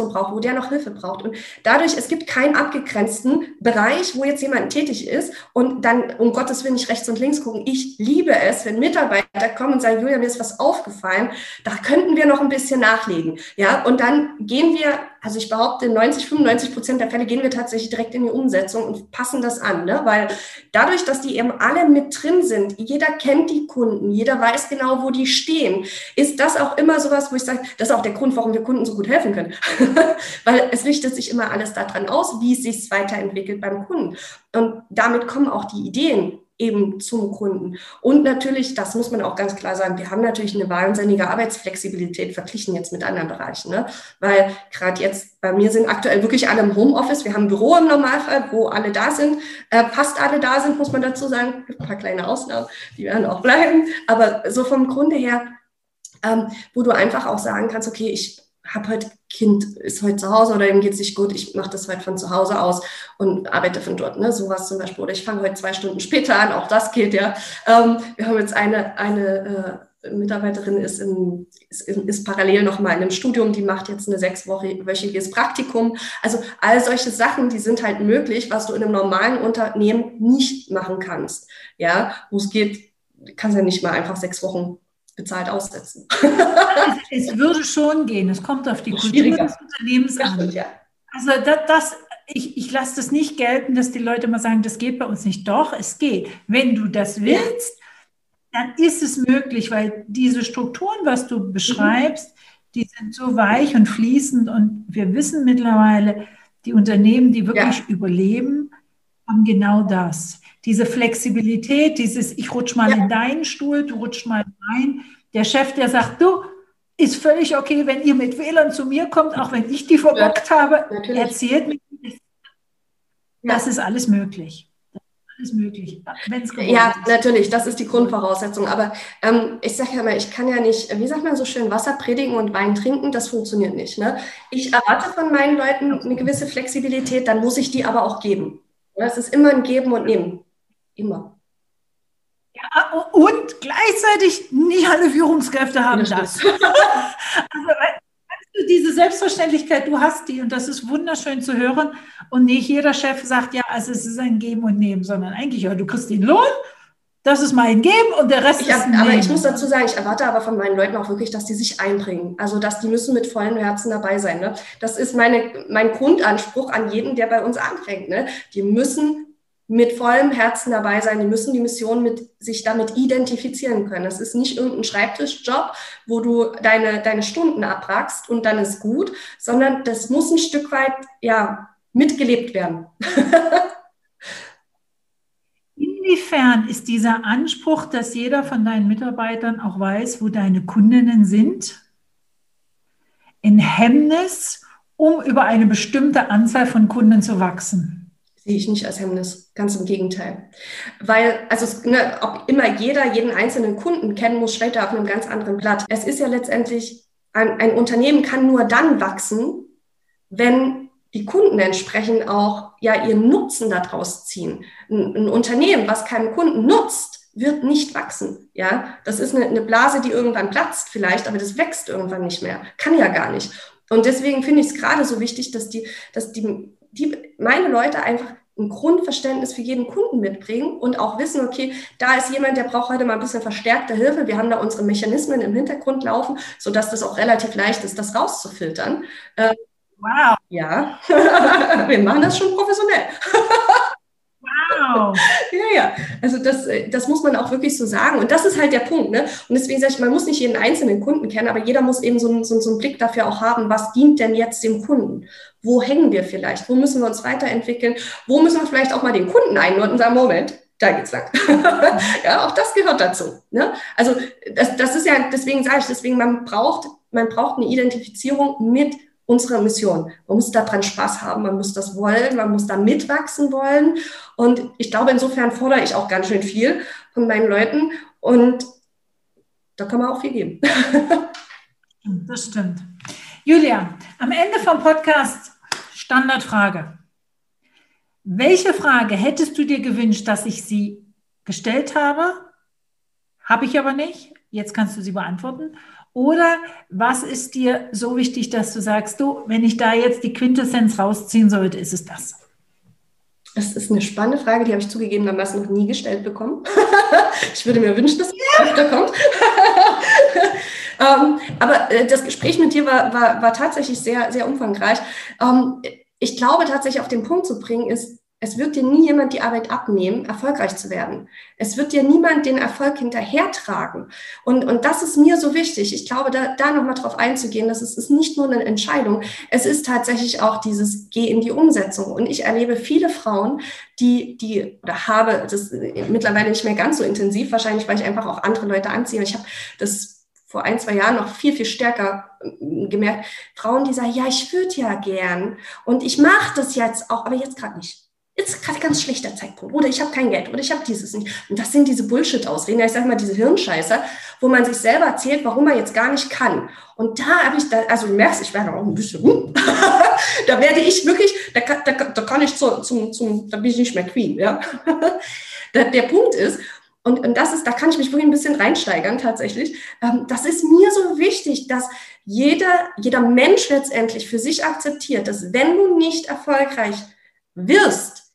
braucht, wo der noch Hilfe braucht. Und dadurch, es gibt keinen abgegrenzten Bereich, wo jetzt jemand tätig ist und dann um Gottes Willen nicht rechts und links gucken. Ich liebe es, wenn Mitarbeiter kommen und sagen, Julia, mir ist was aufgefallen, da könnten wir noch ein bisschen nachlegen. Ja, und dann gehen wir also ich behaupte, 90, 95 Prozent der Fälle gehen wir tatsächlich direkt in die Umsetzung und passen das an, ne? weil dadurch, dass die eben alle mit drin sind, jeder kennt die Kunden, jeder weiß genau, wo die stehen, ist das auch immer sowas, wo ich sage, das ist auch der Grund, warum wir Kunden so gut helfen können, weil es richtet sich immer alles daran aus, wie es sich weiterentwickelt beim Kunden. Und damit kommen auch die Ideen eben zum Kunden. Und natürlich, das muss man auch ganz klar sagen, wir haben natürlich eine wahnsinnige Arbeitsflexibilität verglichen jetzt mit anderen Bereichen. Ne? Weil gerade jetzt bei mir sind aktuell wirklich alle im Homeoffice. Wir haben ein Büro im Normalfall, wo alle da sind. Äh, fast alle da sind, muss man dazu sagen. Ein paar kleine Ausnahmen, die werden auch bleiben. Aber so vom Grunde her, ähm, wo du einfach auch sagen kannst, okay, ich habe heute Kind ist heute zu Hause oder ihm geht es nicht gut, ich mache das halt von zu Hause aus und arbeite von dort, ne? Sowas zum Beispiel. Oder ich fange heute zwei Stunden später an, auch das geht ja. Ähm, wir haben jetzt eine, eine Mitarbeiterin ist, in, ist, ist parallel noch mal in einem Studium, die macht jetzt ein sechswöchiges Praktikum. Also all solche Sachen, die sind halt möglich, was du in einem normalen Unternehmen nicht machen kannst. Ja, wo es geht, kannst ja nicht mal einfach sechs Wochen bezahlt aussetzen. es, es, würde schon gehen. Es kommt auf die Kultur des Unternehmens an. Ja. Also das, das ich, ich lasse das nicht gelten, dass die Leute immer sagen, das geht bei uns nicht. Doch, es geht. Wenn du das willst, dann ist es möglich, weil diese Strukturen, was du beschreibst, die sind so weich und fließend und wir wissen mittlerweile, die Unternehmen, die wirklich ja. überleben, haben genau das. Diese Flexibilität, dieses, ich rutsch mal ja. in deinen Stuhl, du rutschst mal rein. Der Chef, der sagt, du, ist völlig okay, wenn ihr mit Wählern zu mir kommt, auch wenn ich die verbockt ja, habe, natürlich. erzählt mir, das ist alles möglich. Das ist möglich, Ja, ist. natürlich, das ist die Grundvoraussetzung. Aber ähm, ich sage ja mal, ich kann ja nicht, wie sagt man so schön, Wasser predigen und Wein trinken, das funktioniert nicht. Ne? Ich erwarte von meinen Leuten eine gewisse Flexibilität, dann muss ich die aber auch geben. Es ist immer ein Geben und Nehmen. Immer. Ja, und gleichzeitig nicht alle Führungskräfte haben ja, das. also, diese Selbstverständlichkeit, du hast die und das ist wunderschön zu hören. Und nicht jeder Chef sagt, ja, also es ist ein Geben und Nehmen, sondern eigentlich, ja, du kriegst den Lohn, das ist mein Geben und der Rest ich, ist ein Aber Nehmen. ich muss dazu sagen, ich erwarte aber von meinen Leuten auch wirklich, dass die sich einbringen. Also, dass die müssen mit vollem Herzen dabei sein. Ne? Das ist meine, mein Grundanspruch an jeden, der bei uns anfängt. Ne? Die müssen mit vollem Herzen dabei sein. Die müssen die Mission mit sich damit identifizieren können. Das ist nicht irgendein Schreibtischjob, wo du deine, deine Stunden abbrackst und dann ist gut, sondern das muss ein Stück weit, ja, mitgelebt werden. Inwiefern ist dieser Anspruch, dass jeder von deinen Mitarbeitern auch weiß, wo deine Kundinnen sind, ein Hemmnis, um über eine bestimmte Anzahl von Kunden zu wachsen? Sehe ich nicht als Hemmnis. Ganz im Gegenteil. Weil, also, ne, ob immer jeder jeden einzelnen Kunden kennen muss, steht da auf einem ganz anderen Blatt. Es ist ja letztendlich, ein, ein Unternehmen kann nur dann wachsen, wenn die Kunden entsprechend auch ja ihren Nutzen daraus ziehen. Ein, ein Unternehmen, was keinen Kunden nutzt, wird nicht wachsen. Ja, das ist eine, eine Blase, die irgendwann platzt vielleicht, aber das wächst irgendwann nicht mehr. Kann ja gar nicht. Und deswegen finde ich es gerade so wichtig, dass die, dass die die, meine Leute einfach ein Grundverständnis für jeden Kunden mitbringen und auch wissen, okay, da ist jemand, der braucht heute mal ein bisschen verstärkte Hilfe. Wir haben da unsere Mechanismen im Hintergrund laufen, sodass das auch relativ leicht ist, das rauszufiltern. Ähm, wow. Ja, wir machen das schon professionell. Wow. ja, ja. Also das, äh, das muss man auch wirklich so sagen. Und das ist halt der Punkt. Ne? Und deswegen sage ich, man muss nicht jeden einzelnen Kunden kennen, aber jeder muss eben so, so, so einen Blick dafür auch haben, was dient denn jetzt dem Kunden? Wo hängen wir vielleicht? Wo müssen wir uns weiterentwickeln? Wo müssen wir vielleicht auch mal den Kunden einordnen und sagen, Moment, da geht's lang. ja, auch das gehört dazu. Ne? Also das, das ist ja, deswegen sage ich, deswegen man braucht, man braucht eine Identifizierung mit unserer Mission. Man muss daran Spaß haben, man muss das wollen, man muss da mitwachsen wollen. Und ich glaube, insofern fordere ich auch ganz schön viel von meinen Leuten. Und da kann man auch viel geben. das stimmt. Julia, am Ende vom Podcast Standardfrage. Welche Frage hättest du dir gewünscht, dass ich sie gestellt habe? Habe ich aber nicht. Jetzt kannst du sie beantworten. Oder was ist dir so wichtig, dass du sagst, du, wenn ich da jetzt die Quintessenz rausziehen sollte, ist es das? Das ist eine spannende Frage, die habe ich zugegebenermaßen noch nie gestellt bekommen. ich würde mir wünschen, dass sie öfter kommt. ähm, aber äh, das Gespräch mit dir war, war, war tatsächlich sehr, sehr umfangreich. Ähm, ich glaube tatsächlich auf den Punkt zu bringen ist, es wird dir nie jemand die Arbeit abnehmen, erfolgreich zu werden. Es wird dir niemand den Erfolg hinterhertragen. Und, und das ist mir so wichtig. Ich glaube, da, da nochmal drauf einzugehen, dass es ist nicht nur eine Entscheidung. Es ist tatsächlich auch dieses Geh in die Umsetzung. Und ich erlebe viele Frauen, die, die, oder habe das mittlerweile nicht mehr ganz so intensiv, wahrscheinlich, weil ich einfach auch andere Leute anziehe. Ich habe das vor ein, zwei Jahren noch viel, viel stärker äh, gemerkt. Frauen, die sagen, ja, ich würde ja gern und ich mache das jetzt auch, aber jetzt gerade nicht ist gerade ganz schlechter Zeitpunkt oder ich habe kein Geld oder ich habe dieses nicht. Und das sind diese Bullshit-Ausreden, ich sage mal diese Hirnscheiße, wo man sich selber erzählt, warum man jetzt gar nicht kann. Und da habe ich, da, also du merkst, ich werde auch ein bisschen, hm? da werde ich wirklich, da, da, da kann ich zu, zum, zum, da bin ich nicht mehr Queen. Ja? der Punkt ist, und, und das ist, da kann ich mich wirklich ein bisschen reinsteigern tatsächlich. Ähm, das ist mir so wichtig, dass jeder, jeder Mensch letztendlich für sich akzeptiert, dass wenn du nicht erfolgreich wirst,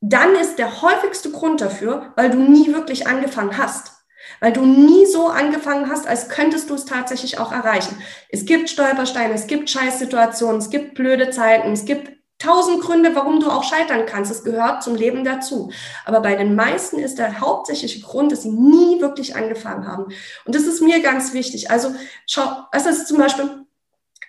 dann ist der häufigste Grund dafür, weil du nie wirklich angefangen hast. Weil du nie so angefangen hast, als könntest du es tatsächlich auch erreichen. Es gibt Stolpersteine, es gibt Scheißsituationen, es gibt blöde Zeiten, es gibt tausend Gründe, warum du auch scheitern kannst. Es gehört zum Leben dazu. Aber bei den meisten ist der hauptsächliche Grund, dass sie nie wirklich angefangen haben. Und das ist mir ganz wichtig. Also schau, es ist zum Beispiel,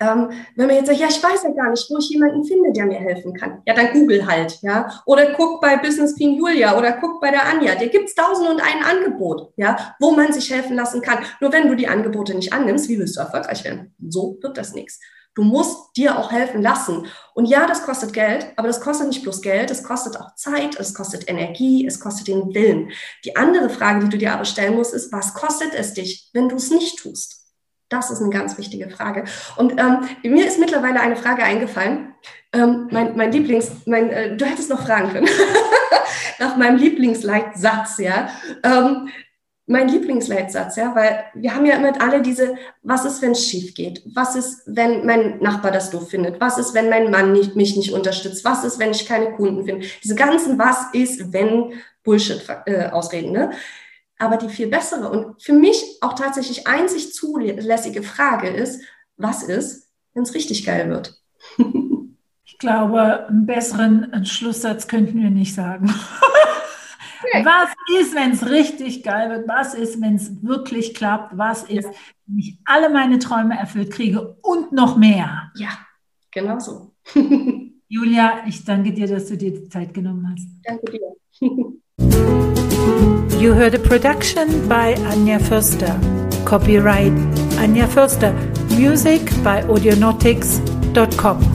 ähm, wenn man jetzt sagt, ja, ich weiß ja gar nicht, wo ich jemanden finde, der mir helfen kann. Ja, dann google halt, ja. Oder guck bei Business Queen Julia oder guck bei der Anja. Dir gibt's tausend und ein Angebot, ja, wo man sich helfen lassen kann. Nur wenn du die Angebote nicht annimmst, wie willst du erfolgreich werden? So wird das nichts. Du musst dir auch helfen lassen. Und ja, das kostet Geld, aber das kostet nicht bloß Geld, es kostet auch Zeit, es kostet Energie, es kostet den Willen. Die andere Frage, die du dir aber stellen musst, ist, was kostet es dich, wenn du es nicht tust? Das ist eine ganz wichtige Frage. Und ähm, mir ist mittlerweile eine Frage eingefallen. Ähm, mein, mein Lieblings, mein, äh, du hättest noch fragen können. Nach meinem Lieblingsleitsatz, ja. Ähm, mein Lieblingsleitsatz, ja, weil wir haben ja immer alle diese, was ist, wenn es schief geht? Was ist, wenn mein Nachbar das doof findet? Was ist, wenn mein Mann nicht, mich nicht unterstützt? Was ist, wenn ich keine Kunden finde? Diese ganzen Was ist, wenn Bullshit-Ausreden, äh, ne? Aber die viel bessere und für mich auch tatsächlich einzig zulässige Frage ist, was ist, wenn es richtig geil wird? ich glaube, einen besseren Schlusssatz könnten wir nicht sagen. Was ist, wenn es richtig geil wird? Was ist, wenn es wirklich klappt? Was ist, wenn ich alle meine Träume erfüllt kriege und noch mehr? Ja, genau so. Julia, ich danke dir, dass du dir die Zeit genommen hast. Danke dir. you heard a production by Anja Förster. Copyright Anja Förster. Music by audionautics.com.